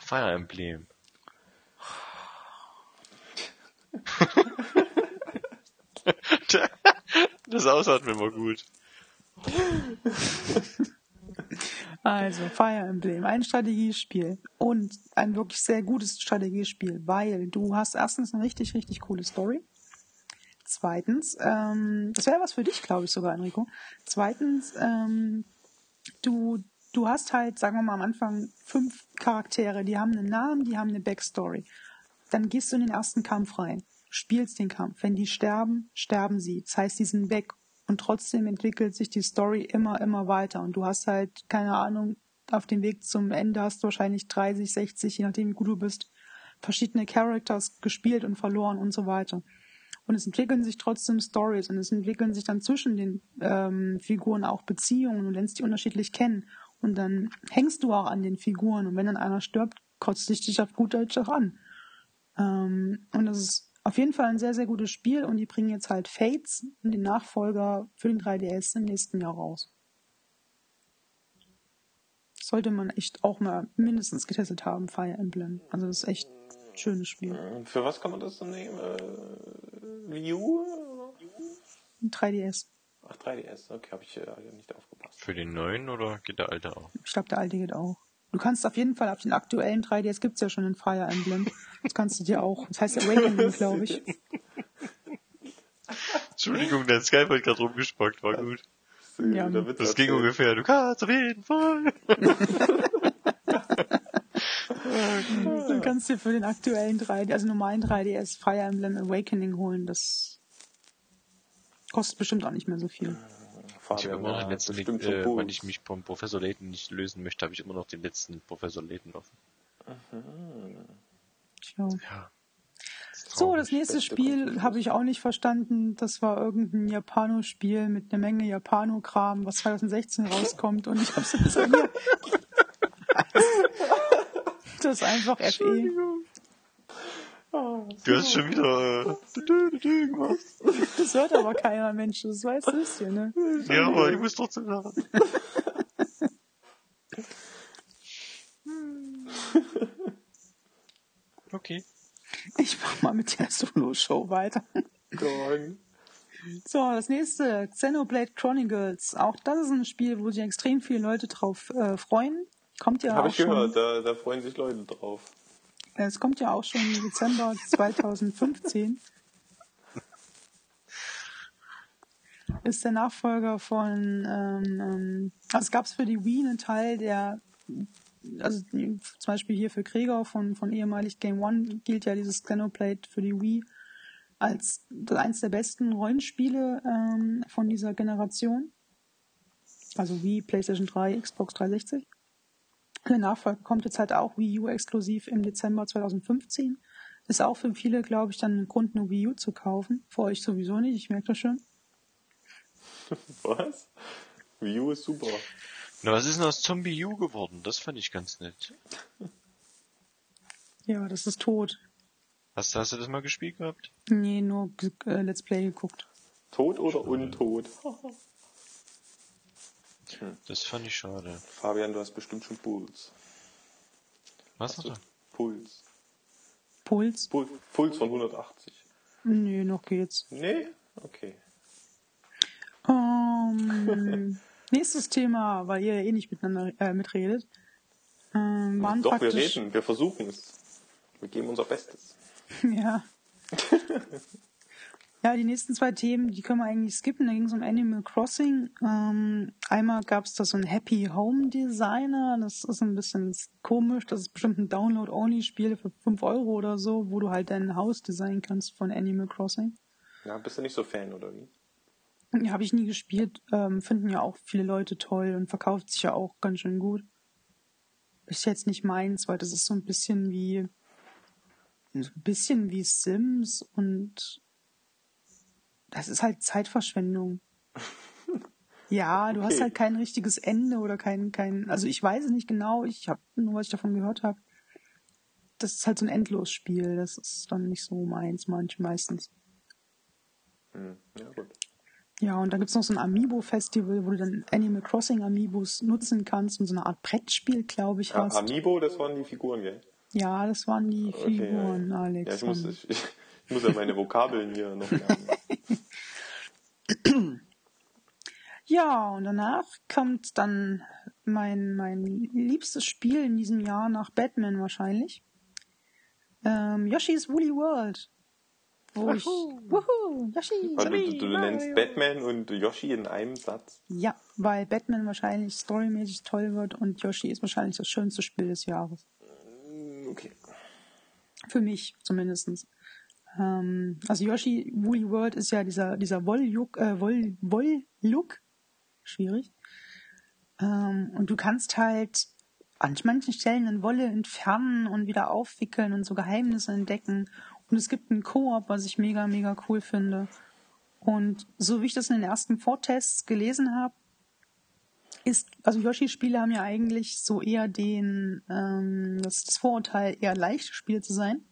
Fire Emblem. das Ausatmen immer gut. Also Fire Emblem, ein Strategiespiel und ein wirklich sehr gutes Strategiespiel, weil du hast erstens eine richtig, richtig coole Story. Zweitens, ähm, das wäre was für dich, glaube ich sogar, Enrico. Zweitens, ähm, du, du hast halt, sagen wir mal am Anfang, fünf Charaktere, die haben einen Namen, die haben eine Backstory. Dann gehst du in den ersten Kampf rein, spielst den Kampf. Wenn die sterben, sterben sie. Das heißt, die sind weg. Und trotzdem entwickelt sich die Story immer, immer weiter. Und du hast halt, keine Ahnung, auf dem Weg zum Ende hast du wahrscheinlich 30, 60, je nachdem wie gut du bist, verschiedene Characters gespielt und verloren und so weiter. Und es entwickeln sich trotzdem Stories und es entwickeln sich dann zwischen den ähm, Figuren auch Beziehungen und lernst die unterschiedlich kennen. Und dann hängst du auch an den Figuren und wenn dann einer stirbt, kotzt dich dich auf gut Deutsch auch an. Ähm, und das ist auf jeden Fall ein sehr, sehr gutes Spiel und die bringen jetzt halt Fates, den Nachfolger für den 3DS im nächsten Jahr raus. Sollte man echt auch mal mindestens getestet haben, Fire Emblem. Also das ist echt ein schönes Spiel. Und Für was kann man das dann nehmen? Äh, Wii U? 3DS. Ach, 3DS. Okay, habe ich äh, nicht aufgepasst. Für den neuen oder geht der alte auch? Ich glaube, der alte geht auch. Du kannst auf jeden Fall auf den aktuellen 3DS gibt's ja schon ein Fire Emblem. Das kannst du dir auch. Das heißt Awakening, glaube ich. Entschuldigung, dein Skype hat gerade rumgespackt, war gut. Ja, Der Das ging erzählt. ungefähr, du kannst auf jeden Fall. Du kannst dir für den aktuellen 3D, also normalen 3DS Fire Emblem Awakening holen. Das kostet bestimmt auch nicht mehr so viel. Ich habe immer noch den letzten, äh, Puls. ich mich vom Professor Layton nicht lösen möchte, habe ich immer noch den letzten Professor Layton offen. Tja. Ja. So, das nächste beste Spiel habe ich auch nicht verstanden. Das war irgendein Japano-Spiel mit einer Menge Japano-Kram, was 2016 rauskommt und ich habe es installiert. Das ist einfach FE. Du hast schon wieder äh, du gemacht. Das hört aber keiner Mensch, das weißt du ja, ne? Ja, aber ich muss trotzdem lachen. Okay. Ich mach mal mit der Solo-Show weiter. So, das nächste, Xenoblade Chronicles. Auch das ist ein Spiel, wo sich extrem viele Leute drauf äh, freuen. Kommt ja Habe auch ich schon. gehört, da, da freuen sich Leute drauf. Es kommt ja auch schon im Dezember 2015. Ist der Nachfolger von, ähm, ähm, also es gab es für die Wii einen Teil, der, also zum Beispiel hier für Gregor von, von ehemalig Game One gilt ja dieses Xenoblade für die Wii als eins der besten Rollenspiele ähm, von dieser Generation. Also Wii, PlayStation 3, Xbox 360. Der Nachfolger kommt jetzt halt auch Wii U exklusiv im Dezember 2015. Ist auch für viele, glaube ich, dann ein Grund, eine Wii U zu kaufen. Für euch sowieso nicht, ich merke das schon. Was? Wii U ist super. Na, was ist denn aus Zombie U geworden? Das fand ich ganz nett. Ja, das ist tot. Hast, hast du das mal gespielt gehabt? Nee, nur äh, Let's Play geguckt. Tot oder untot? Das fand ich schade. Fabian, du hast bestimmt schon Puls. Was Hast du? Puls. Puls? Puls, Puls von 180. Nee, noch geht's. Nee? Okay. Ähm, nächstes Thema, weil ihr ja eh nicht miteinander äh, mitredet. Ähm, waren Doch, wir reden, wir versuchen es. Wir geben unser Bestes. Ja. Ja, die nächsten zwei Themen, die können wir eigentlich skippen. Da ging es um Animal Crossing. Ähm, einmal gab es da so ein Happy Home Designer. Das ist ein bisschen komisch. Das ist bestimmt ein Download-Only-Spiel für 5 Euro oder so, wo du halt dein Haus designen kannst von Animal Crossing. Ja, bist du nicht so Fan, oder wie? Ja, habe ich nie gespielt. Ähm, finden ja auch viele Leute toll und verkauft sich ja auch ganz schön gut. Ist jetzt nicht meins, weil das ist so ein bisschen wie so ein bisschen wie Sims und das ist halt Zeitverschwendung. Ja, du hast Okay. halt kein richtiges Ende oder kein, kein, also ich weiß es nicht genau, ich habe nur, was ich davon gehört habe. Das ist halt so ein Endlosspiel, das ist dann nicht so meins, manch meistens. Hm, ja, gut. Ja, und dann gibt's noch so ein Amiibo-Festival, wo du dann Animal Crossing Amiibos nutzen kannst und so eine Art Brettspiel, glaube ich, Ah, hast. Amiibo, das waren die Figuren, gell? Ja, das waren die Okay, Figuren, ja, ja. Alex. Ja, ich muss, ich, ich muss ja meine Vokabeln hier noch lernen. Ja, und danach kommt dann mein, mein liebstes Spiel in diesem Jahr nach Batman wahrscheinlich. Ähm, Yoshi's Woolly World. Wo ich. Wuhu! Yoshi! Also, du, Yoshi, du, du nennst Mario. Batman und Yoshi in einem Satz. Ja, weil Batman wahrscheinlich storymäßig toll wird und Yoshi ist wahrscheinlich das schönste Spiel des Jahres. Hm, Okay. Für mich zumindestens. Ähm, also Yoshi Woolly World ist ja dieser, dieser Wolljuk, äh, Woll, Woll-Look. Schwierig. Ähm, und du kannst halt an manchen Stellen eine Wolle entfernen und wieder aufwickeln und so Geheimnisse entdecken. Und es gibt einen Koop, was ich mega, mega cool finde. Und so wie ich das in den ersten Vortests gelesen habe, ist, also Yoshi-Spiele haben ja eigentlich so eher den, ähm, das, das Vorurteil, eher leichte Spiele zu sein.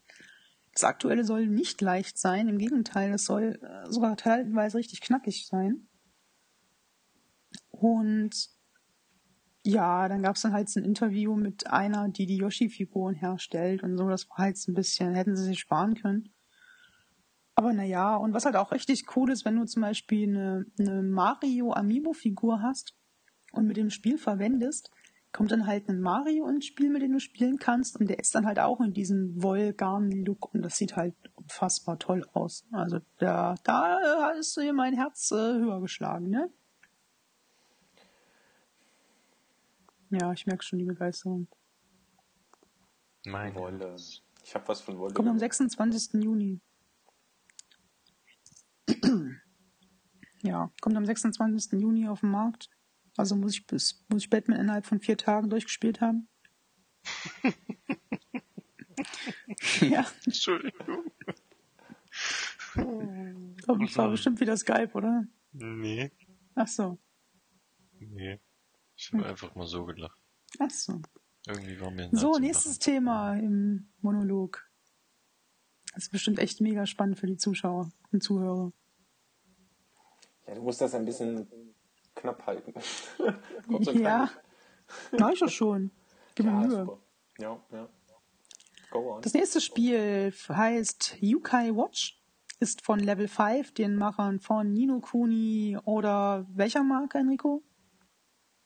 Das aktuelle soll nicht leicht sein, im Gegenteil, es soll äh, sogar teilweise richtig knackig sein. Und ja, dann gab es dann halt ein Interview mit einer, die die Yoshi-Figuren herstellt und so. Das war halt ein bisschen, hätten sie sich sparen können. Aber naja, und was halt auch richtig cool ist, wenn du zum Beispiel eine, eine Mario Amiibo-Figur hast und mit dem Spiel verwendest, kommt dann halt ein Mario ins Spiel, mit dem du spielen kannst und der ist dann halt auch in diesem Wollgarn-Look und das sieht halt unfassbar toll aus. Also da, da ist mir mein Herz äh, höher geschlagen, ne? Ja, ich merke schon die Begeisterung. Meine Wolle. Ich habe was von Wolle. Kommt am gemacht. 26. Juni. Ja, kommt am 26. Juni auf den Markt. Also muss ich bis, muss ich Batman innerhalb von vier Tagen durchgespielt haben. ja, Entschuldigung. aber ich war bestimmt wieder Skype, oder? Nee. Ach so, Nee. Ich habe einfach mal so gelacht. ach so. Irgendwie war mir So, nächstes Lachen. Thema im Monolog. Das ist bestimmt echt mega spannend für die Zuschauer und Zuhörer. Ja, du musst das ein bisschen knapp halten. Kurz und Ja, knackig. mach ich doch schon. Gib mir ja, Mühe. super. Ja, ja. Go on. Das nächste Spiel heißt Yukai Watch, ist von Level 5, den Machern von Nino Kuni oder welcher Marke, Enrico?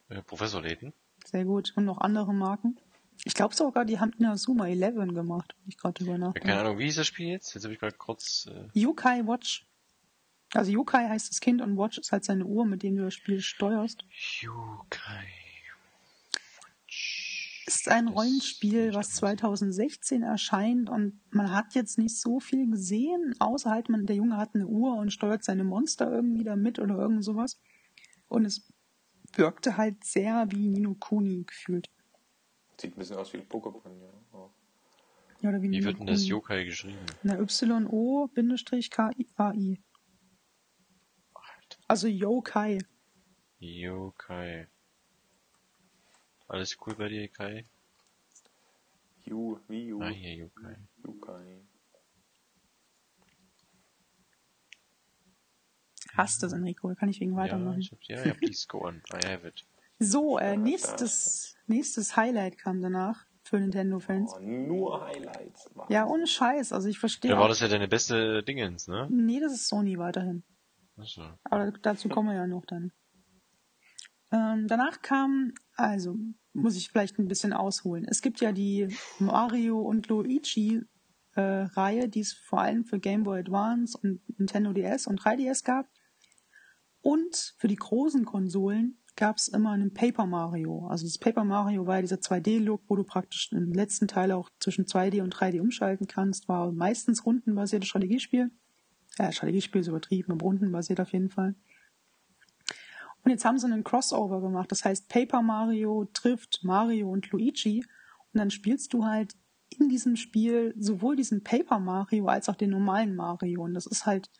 Äh, Professor Layton? Sehr gut. Und noch andere Marken. Ich glaube sogar, die haben Inazuma 11 gemacht, wenn ich gerade drüber Ja, nachdenke. keine Ahnung, wie hieß das Spiel jetzt? Jetzt habe ich gerade kurz. Äh, Yukai Watch. Also Yukai heißt das Kind und Watch ist halt seine Uhr, mit dem du das Spiel steuerst. Yukai. Ist ein Rollenspiel, was anders. 2016 erscheint und man hat jetzt nicht so viel gesehen, außer halt man, der Junge hat eine Uhr und steuert seine Monster irgendwie damit oder irgend sowas. Und es wirkte halt sehr wie Nino Kuni gefühlt. Sieht ein bisschen aus wie Pokémon, ja. auch. Ja, oder wie, Wie wird denn das. Yokai geschrieben? Na, Y-O-K-I-A-I. Also Yokai. Yokai. Alles cool bei dir, Kai? Yu, wie Yu, Ah, hier, Yokai. Yukai. Hast du das, Enrico? Kann ich wegen Ja, weitermachen. ich hab's, ja, ja, please go on. I have it. So, äh, Ja, nächstes, nächstes Highlight kam danach für Nintendo-Fans. Oh, nur Highlights. Mann. Ja, ohne Scheiß. Also ich verstehe. Dann war auch- das ja deine beste Dingens, ne? Nee, das ist Sony weiterhin. Achso. Aber dazu kommen wir ja noch dann. ähm, danach kam, also muss ich vielleicht ein bisschen ausholen. Es gibt ja die Mario und Luigi äh, Reihe, die es vor allem für Game Boy Advance und Nintendo DS und 3DS gab. Und für die großen Konsolen gab es immer einen Paper Mario. Also das Paper Mario war ja dieser 2D-Look, wo du praktisch im letzten Teil auch zwischen 2D und 3D umschalten kannst. War meistens rundenbasiertes Strategiespiel. Ja, Strategiespiel ist übertrieben, aber rundenbasiert auf jeden Fall. Und jetzt haben sie einen Crossover gemacht. Das heißt, Paper Mario trifft Mario und Luigi. Und dann spielst du halt in diesem Spiel sowohl diesen Paper Mario als auch den normalen Mario. Und das ist halt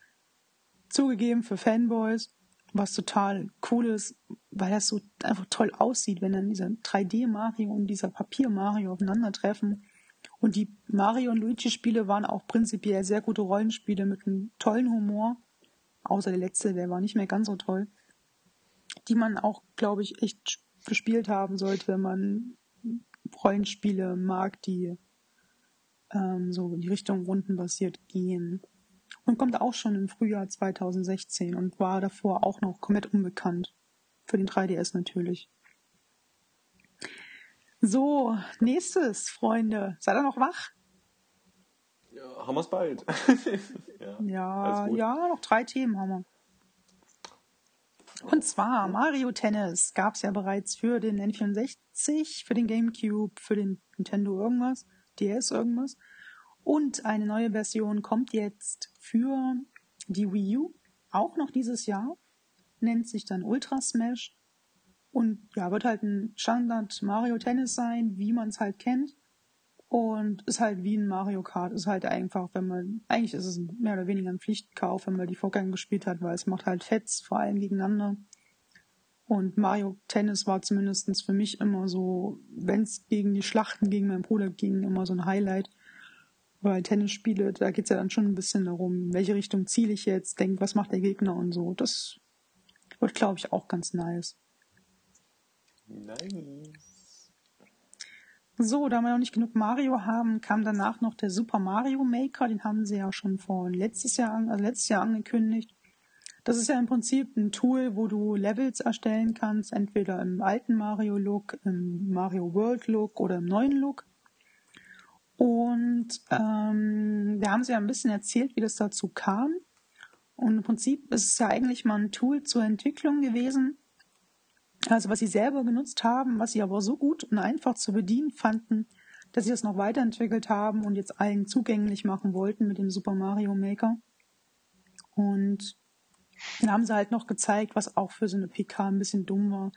zugegeben für Fanboys, was total cool ist, weil das so einfach toll aussieht, wenn dann dieser 3D Mario und dieser Papier Mario aufeinandertreffen. Und die Mario und Luigi Spiele waren auch prinzipiell sehr gute Rollenspiele mit einem tollen Humor. Außer der letzte, der war nicht mehr ganz so toll die man auch, glaube ich, echt gespielt haben sollte, wenn man Rollenspiele mag, die ähm, so in die Richtung rundenbasiert gehen. Und kommt auch schon im Frühjahr 2016 und war davor auch noch komplett unbekannt. Für den 3DS natürlich. So, nächstes, Freunde. Seid ihr noch wach? Ja, haben wir es bald. ja, ja, ja, noch drei Themen haben wir. Und zwar Mario Tennis gab es ja bereits für den N64, für den GameCube, für den Nintendo irgendwas, DS irgendwas. Und eine neue Version kommt jetzt für die Wii U, auch noch dieses Jahr. Nennt sich dann Ultra Smash. Und ja, wird halt ein Standard Mario Tennis sein, wie man es halt kennt. Und ist halt wie ein Mario Kart. Ist halt einfach, wenn man, eigentlich ist es mehr oder weniger ein Pflichtkauf, wenn man die Vorgänge gespielt hat, weil es macht halt Fets, vor allem gegeneinander. Und Mario Tennis war zumindestens für mich immer so, wenn es gegen die Schlachten gegen meinen Bruder ging, immer so ein Highlight. Weil Tennisspiele, da geht's ja dann schon ein bisschen darum, welche Richtung ziele ich jetzt, denk, was macht der Gegner und so. Das wird, glaube ich, auch ganz nice. Nice. So, da wir noch nicht genug Mario haben, kam danach noch der Super Mario Maker. Den haben sie ja schon vor letztes Jahr, also letztes Jahr angekündigt. Das ist ja im Prinzip ein Tool, wo du Levels erstellen kannst, entweder im alten Mario Look, im Mario World Look oder im neuen Look. Und ähm, da haben sie ja ein bisschen erzählt, wie das dazu kam. Und im Prinzip ist es ja eigentlich mal ein Tool zur Entwicklung gewesen, also was sie selber genutzt haben, was sie aber so gut und einfach zu bedienen fanden, dass sie das noch weiterentwickelt haben und jetzt allen zugänglich machen wollten mit dem Super Mario Maker. Und dann haben sie halt noch gezeigt, was auch für so eine PK ein bisschen dumm war.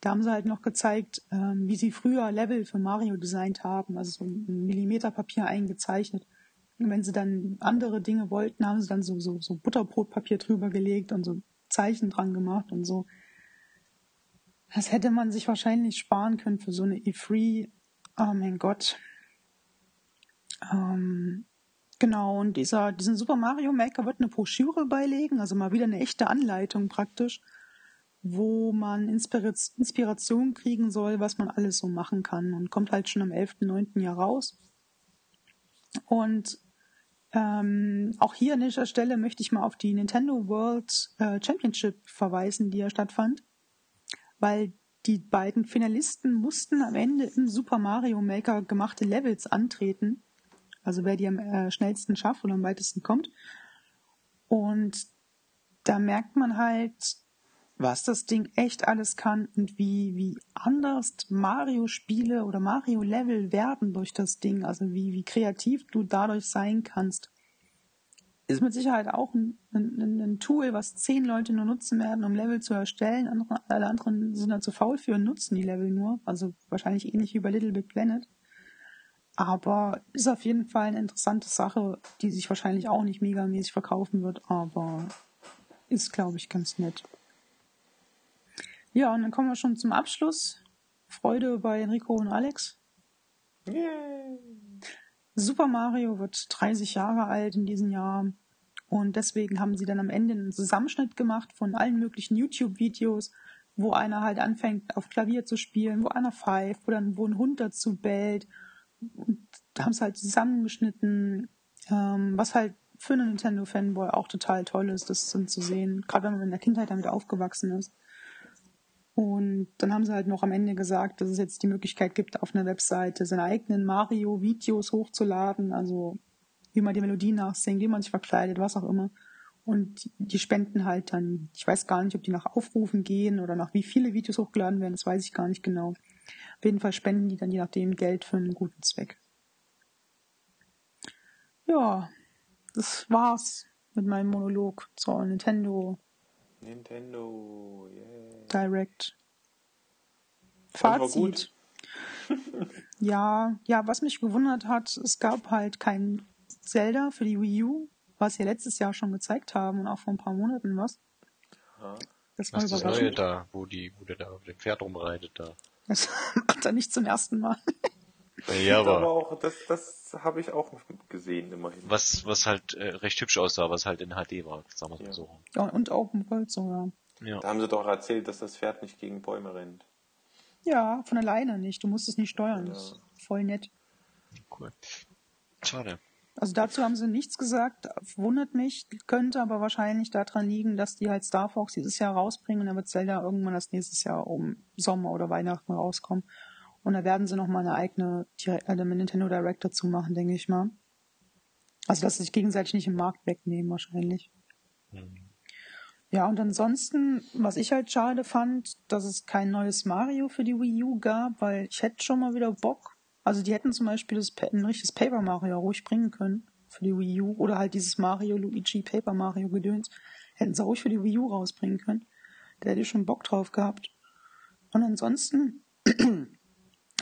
Da haben sie halt noch gezeigt, ähm, wie sie früher Level für Mario designt haben, also so ein Millimeterpapier eingezeichnet. Und wenn sie dann andere Dinge wollten, haben sie dann so, so, so Butterbrotpapier drüber gelegt und so Zeichen dran gemacht und so. Das hätte man sich wahrscheinlich sparen können für so eine E3. Oh mein Gott. Ähm, genau, und dieser, diesen Super Mario Maker wird eine Broschüre beilegen, also mal wieder eine echte Anleitung praktisch, wo man Inspiration kriegen soll, was man alles so machen kann. Und kommt halt schon am 11.9. Jahr raus. Und ähm, auch hier an dieser Stelle möchte ich mal auf die Nintendo World äh, Championship verweisen, die ja stattfand weil die beiden Finalisten mussten am Ende im Super Mario Maker gemachte Levels antreten. Also wer die am äh, schnellsten schafft oder am weitesten kommt. Und da merkt man halt, was das Ding echt alles kann und wie, wie anders Mario-Spiele oder Mario-Level werden durch das Ding. Also wie, wie kreativ du dadurch sein kannst ist mit Sicherheit auch ein, ein, ein, Tool, was zehn Leute nur nutzen werden, um Level zu erstellen. Andere, alle anderen sind da zu faul für und nutzen die Level nur. Also wahrscheinlich ähnlich wie bei Little Big Planet. Aber ist auf jeden Fall eine interessante Sache, die sich wahrscheinlich auch nicht megamäßig verkaufen wird, aber ist, glaube ich, ganz nett. Ja, und dann kommen wir schon zum Abschluss. Freude bei Enrico und Alex. Yay. Super Mario wird 30 Jahre alt in diesem Jahr. Und deswegen haben sie dann am Ende einen Zusammenschnitt gemacht von allen möglichen YouTube-Videos, wo einer halt anfängt, auf Klavier zu spielen, wo einer pfeift, wo dann wo ein Hund dazu bellt. Und haben es halt zusammengeschnitten, ähm, was halt für einen Nintendo-Fanboy auch total toll ist, das zu sehen, gerade wenn man in der Kindheit damit aufgewachsen ist. Und dann haben sie halt noch am Ende gesagt, dass es jetzt die Möglichkeit gibt, auf einer Webseite seine eigenen Mario-Videos hochzuladen, also wie man die Melodie nachsingt, wie man sich verkleidet, was auch immer. Und die spenden halt dann, ich weiß gar nicht, ob die nach Aufrufen gehen oder nach wie viele Videos hochgeladen werden, das weiß ich gar nicht genau. Auf jeden Fall spenden die dann je nachdem Geld für einen guten Zweck. Ja, das war's mit meinem Monolog zur Nintendo Nintendo, yeah. Direct. Fazit. ja, ja, was mich gewundert hat, es gab halt kein Zelda für die Wii U, was sie letztes Jahr schon gezeigt haben und auch vor ein paar Monaten was. Das war das Neue da, wo die, wo der da auf dem Pferd rumreitet da? Das macht er nicht zum ersten Mal. Ja, aber aber auch, das, das habe ich auch gesehen, immerhin. was, was halt äh, recht hübsch aussah, was halt in HD war, sagen wir Ja. mal so. Ja, und Open World sogar. Ja. Da haben sie doch erzählt, dass das Pferd nicht gegen Bäume rennt. Ja, von alleine nicht. Du musst es nicht steuern. Das ist voll nett. Cool. Schade. Also dazu haben sie nichts gesagt. Wundert mich, könnte aber wahrscheinlich daran liegen, dass die halt Star Fox dieses Jahr rausbringen und dann wird Zelda irgendwann das nächstes Jahr um Sommer oder Weihnachten rauskommen. Und da werden sie nochmal eine eigene äh, Nintendo Direct dazu machen, denke ich mal. Also dass sie sich gegenseitig nicht im Markt wegnehmen wahrscheinlich. Hm. Ja, und ansonsten, was ich halt schade fand, dass es kein neues Mario für die Wii U gab, weil ich hätte schon mal wieder Bock. Also die hätten zum Beispiel das, ein richtiges Paper Mario ruhig bringen können für die Wii U oder halt dieses Mario Luigi Paper Mario Gedöns. Hätten sie ruhig für die Wii U rausbringen können. Da hätte ich schon Bock drauf gehabt. Und ansonsten,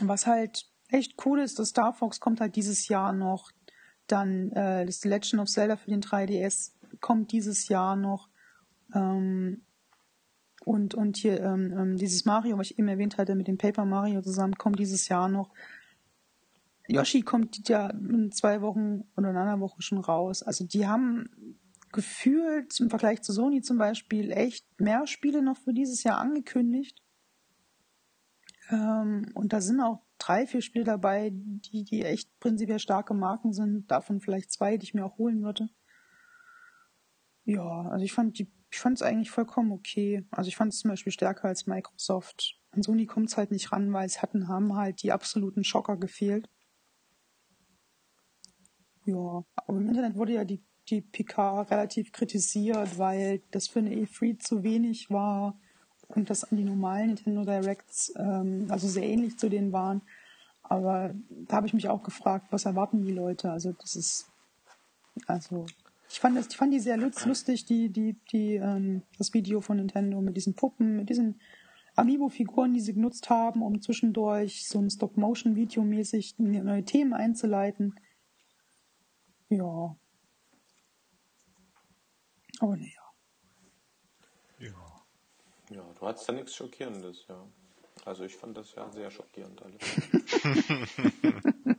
was halt echt cool ist, das Star Fox kommt halt dieses Jahr noch. Dann äh, das Legend of Zelda für den 3DS kommt dieses Jahr noch. Ähm, und, und hier ähm, ähm, dieses Mario, was ich eben erwähnt hatte, mit dem Paper Mario zusammen, kommt dieses Jahr noch. Yoshi kommt ja in zwei Wochen oder in einer Woche schon raus. Also die haben gefühlt im Vergleich zu Sony zum Beispiel echt mehr Spiele noch für dieses Jahr angekündigt. Ähm, und da sind auch drei, vier Spiele dabei, die, die echt prinzipiell starke Marken sind. Davon vielleicht zwei, die ich mir auch holen würde. Ja, also ich fand die, ich fand es eigentlich vollkommen okay. Also ich fand es zum Beispiel stärker als Microsoft. An Sony kommt es halt nicht ran, weil es hatten, haben halt die absoluten Schocker gefehlt. Ja, aber im Internet wurde ja die, die PK relativ kritisiert, weil das für eine E3 zu wenig war und das an die normalen Nintendo Directs, ähm, also sehr ähnlich zu denen waren. Aber da habe ich mich auch gefragt, was erwarten die Leute? Also das ist, also ich fand das, ich fand die sehr lustig, die, die, die, ähm, das Video von Nintendo mit diesen Puppen, mit diesen Amiibo-Figuren, die sie genutzt haben, um zwischendurch so ein Stop-Motion-Video mäßig neue Themen einzuleiten. Ja. Aber naja. Ja. Ja, du hattest da nichts Schockierendes, ja. Also ich fand das ja sehr schockierend alles.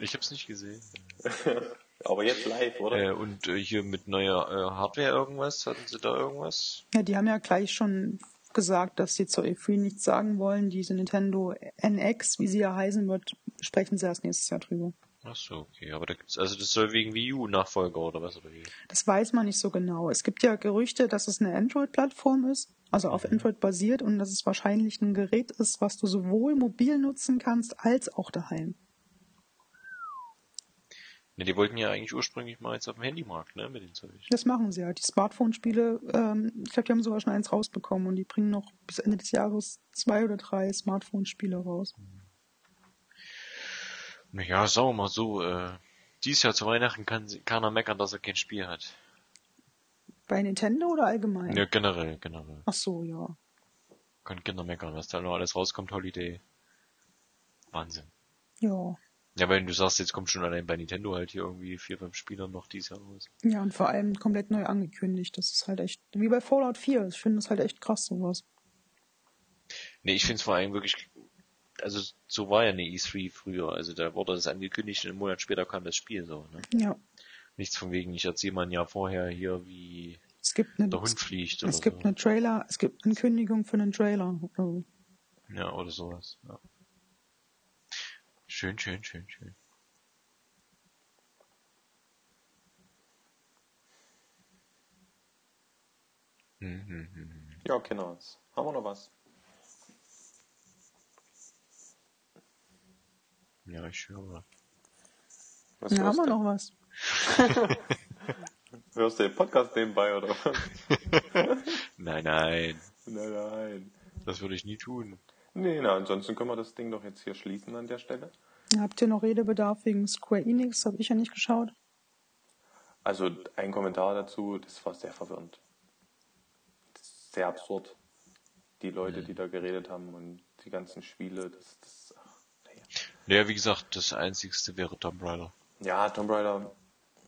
Ich hab's nicht gesehen. Aber jetzt live, oder? Äh, und äh, hier mit neuer äh, Hardware irgendwas? Hatten sie da irgendwas? Ja, die haben ja gleich schon gesagt, dass sie zur E3 nichts sagen wollen. Diese Nintendo NX, wie sie ja heißen wird, sprechen sie erst nächstes Jahr drüber. Ach so, okay. Aber da gibt's, also das soll wegen Wii U Nachfolger oder was oder wie? Das weiß man nicht so genau. Es gibt ja Gerüchte, dass es eine Android-Plattform ist, also auf Android basiert und dass es wahrscheinlich ein Gerät ist, was du sowohl mobil nutzen kannst als auch daheim. Ne, die wollten ja eigentlich ursprünglich mal jetzt auf dem Handymarkt, ne, mit den Zeug. Das machen sie ja. Die Smartphone-Spiele, ähm, ich glaube, die haben sogar schon eins rausbekommen und die bringen noch bis Ende des Jahres zwei oder drei Smartphone-Spiele raus. Naja, sagen wir mal so, äh, dieses Jahr zu Weihnachten kann keiner meckern, dass er kein Spiel hat. Bei Nintendo oder allgemein? Ja, generell, generell. Ach so, ja. Können Kinder meckern, was da noch alles rauskommt, Holiday. Wahnsinn. Ja. Ja, weil du sagst, jetzt kommt schon allein bei Nintendo halt hier irgendwie vier, fünf Spieler noch dieses Jahr raus. Ja, und vor allem komplett neu angekündigt. Das ist halt echt, wie bei Fallout 4. Ich finde das halt echt krass, sowas. Nee, ich finde es vor allem wirklich, also so war ja eine E3 früher, also da wurde das angekündigt und einen Monat später kam das Spiel so, ne? Ja. Nichts von wegen, ich erzähle mal ein Jahr vorher hier, wie Es gibt eine, der Hund fliegt oder es gibt so. eine Trailer, es gibt eine Kündigung für einen Trailer. Also, Ja, oder sowas. Ja. Schön, schön, schön, schön. Hm, hm, hm, hm. Ja, Kenners. Haben wir noch was? Ja, ich höre. was Ja, haben hörst wir du? noch was. Hörst du den Podcast nebenbei oder was? Nein, nein. nein, nein. Das würde ich nie tun. Nee, na, ansonsten können wir das Ding doch jetzt hier schließen an der Stelle. Habt ihr noch Redebedarf wegen Square Enix? Habe ich ja nicht geschaut. Also ein Kommentar dazu, das war sehr verwirrend. Sehr absurd. Die Leute, die da geredet haben und die ganzen Spiele, das, das naja. Wie gesagt, das einzigste wäre Tomb Raider. Ja, Tomb Raider.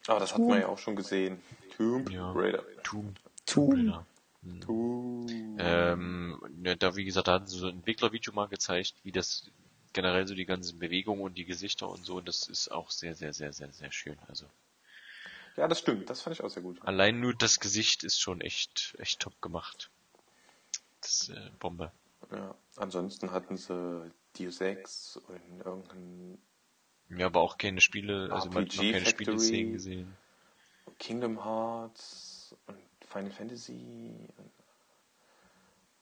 Aber das hat man ja auch schon gesehen. Tomb Ja. Raider. Tomb Tomb. Raider. Tomb. Ähm, ja, da, wie gesagt, da hatten sie so ein Entwicklervideo mal gezeigt, wie das generell so die ganzen Bewegungen und die Gesichter und so, und das ist auch sehr, sehr, sehr, sehr, sehr schön. Also, Ja, das stimmt. Das fand ich auch sehr gut. allein nur das Gesicht ist schon echt, echt top gemacht. Das ist äh, Bombe. Ja. Ansonsten hatten sie Deus Ex und irgendein Ja, aber auch keine Spiele, also man hat noch keine Factory. Spieleszenen gesehen. Kingdom Hearts und Final Fantasy und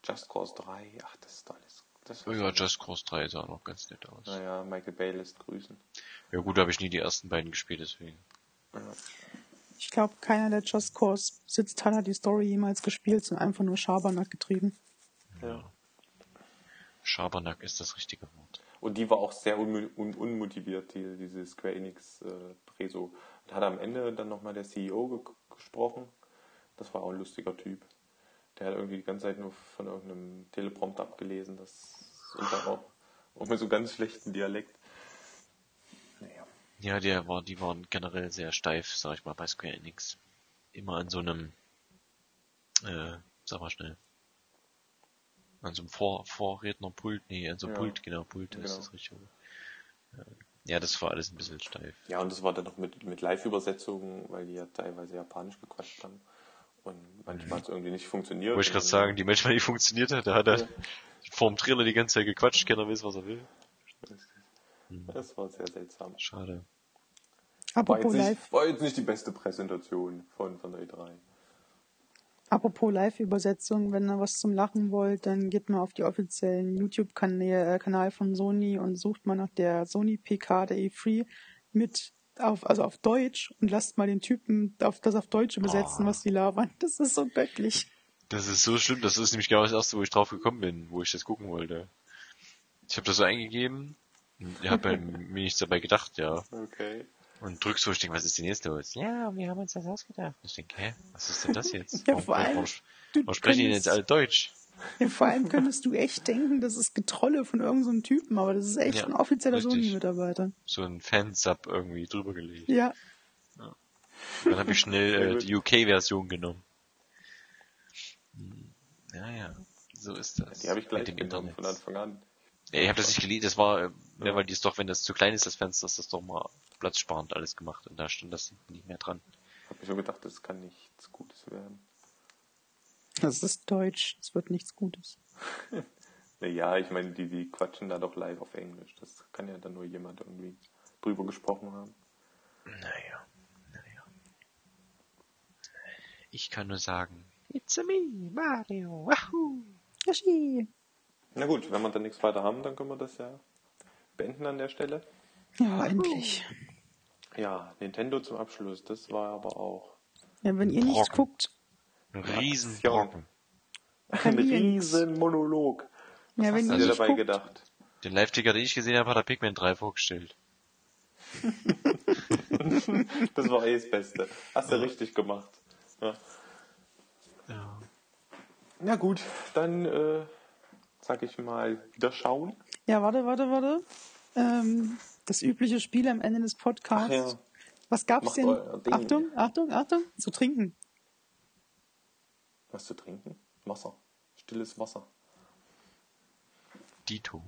Just Cause 3. Ach, das ist alles. Das Oh ja, Just Cause 3 sah noch ganz nett aus. Naja, Michael Bay lässt grüßen. Ja gut, da habe ich nie die ersten beiden gespielt, deswegen. Ja. Ich glaube, keiner der Just Cause sitzt hat die Story jemals gespielt, sondern einfach nur Schabernack getrieben. Ja. Schabernack ist das richtige Wort. Und die war auch sehr un un unmotiviert, die, diese Square Enix äh, Preso. Und hat am Ende dann nochmal der CEO ge gesprochen. Das war auch ein lustiger Typ. Der hat irgendwie die ganze Zeit nur von irgendeinem Teleprompter abgelesen. Das und dann auch, auch mit so ganz schlechten Dialekt. Naja. Ja, der war, die waren generell sehr steif, sag ich mal, bei Square Enix. Immer an so einem, äh, sag mal schnell. An so einem Vor Vorrednerpult, nee, an so einem Ja. Pult, genau, Pult ist Genau. das richtig. Äh, Ja, das war alles ein bisschen steif. Ja, und das war dann noch mit, mit Live-Übersetzungen, weil die ja teilweise Japanisch gequatscht haben. Und manchmal hat es irgendwie nicht funktioniert. Wollte ich gerade sagen, die manchmal nicht funktioniert hat, da hat er vorm Trailer die ganze Zeit gequatscht, keiner weiß, was er will. Das war sehr seltsam. Schade. War Apropos jetzt, nicht, war jetzt nicht die beste Präsentation von, von der E E3. Apropos Live-Übersetzung, wenn ihr was zum Lachen wollt, dann geht mal auf die offiziellen YouTube-Kanal von Sony und sucht mal nach der Sony PK der E3 mit auf, also auf Deutsch und lasst mal den Typen auf das auf Deutsch übersetzen, Oh. was die labern. Das ist so göttlich. Das ist so schlimm, das ist nämlich genau das erste, wo ich drauf gekommen bin, wo ich das gucken wollte. Ich habe das so eingegeben, ich habe mir nichts dabei gedacht, ja. Okay. Und drück so, ich denke, was ist denn jetzt los? Ja, wir haben uns das ausgedacht. Ich denke, hä, was ist denn das jetzt? Ja, Warum, vor allem, warum, warum sprechen die denn jetzt alle Deutsch? Ja, vor allem könntest du echt denken, das ist Getrolle von irgendeinem so einem Typen, aber das ist echt Ja, ein offizieller. Sony-Mitarbeiter. So ein Fansub irgendwie drüber gelegt. Ja, Dann habe ich schnell äh, die UK-Version genommen. Hm, Ja, ja, so ist das. Die habe ich gleich mit dem genommen Internet. von Anfang an. Ja, ich habe das nicht gelesen, das war, äh, ja. weil die ist doch, wenn das zu klein ist, das Fenster, ist das doch mal platzsparend alles gemacht. Und da stand das nicht mehr dran. Hab mir schon gedacht, das kann nichts Gutes werden. das ist Deutsch, es wird nichts Gutes. Naja, ich meine, die, die quatschen da doch live auf Englisch. Das kann ja dann nur jemand irgendwie drüber gesprochen haben. Naja, naja. Ich kann nur sagen, It's a me, Mario, wahoo! Yoshi! Na gut, wenn wir dann nichts weiter haben, dann können wir das ja beenden an der Stelle. Ja, endlich. Ja, Nintendo zum Abschluss. Das war aber auch Ja, wenn ihr nichts Brocken. guckt, Ein Riesenbrocken. ein ihr nix. riesen Monolog. ja, wenn Hast ihr du dir nicht dabei guckt, gedacht? Den Live-Ticker, den ich gesehen habe, hat er Pikmin 3 vorgestellt. Das war eh das Beste. Hast du richtig gemacht. Ja. Ja. Na gut, dann äh, sag ich mal wieder schauen. Ja, warte, warte, warte. Ähm, das übliche Spiel am Ende des Podcasts. Ja. Was gab's Macht denn? Achtung, Achtung, Achtung, zu trinken. Was zu trinken? Wasser. Stilles Wasser. Dito.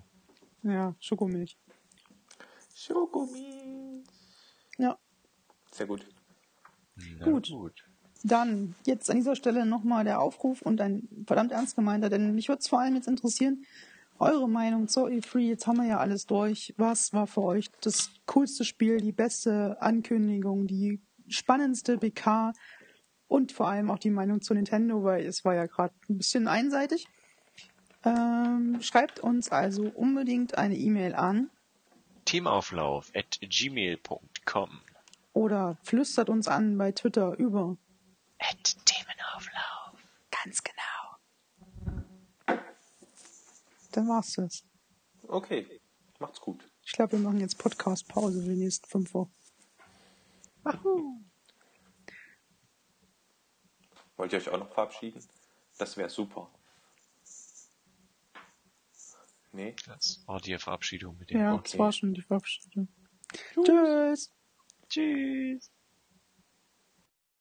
Ja, Schokomilch. Schokomilch. Ja, Sehr gut. Na Gut. gut. Dann jetzt an dieser Stelle nochmal der Aufruf und ein verdammt ernst gemeinter, denn mich würde es vor allem jetzt interessieren, eure Meinung zur E3. Jetzt haben wir ja alles durch. Was war für euch das coolste Spiel, die beste Ankündigung, die spannendste BK? und vor allem auch die Meinung zu Nintendo, weil es war ja gerade ein bisschen einseitig. Ähm, schreibt uns also unbedingt eine E-Mail an Teamauflauf at gmail.com oder flüstert uns an bei Twitter über Themenauflauf. ganz genau. Dann war's das. Okay, macht's gut. Ich glaube, wir machen jetzt Podcast-Pause für die nächsten fünf Wochen. Wollt ihr euch auch noch verabschieden? Das wäre super. Nee? Das war die Verabschiedung mit dem. Ja, Okay. das war schon die Verabschiedung. Tschüss. Tschüss.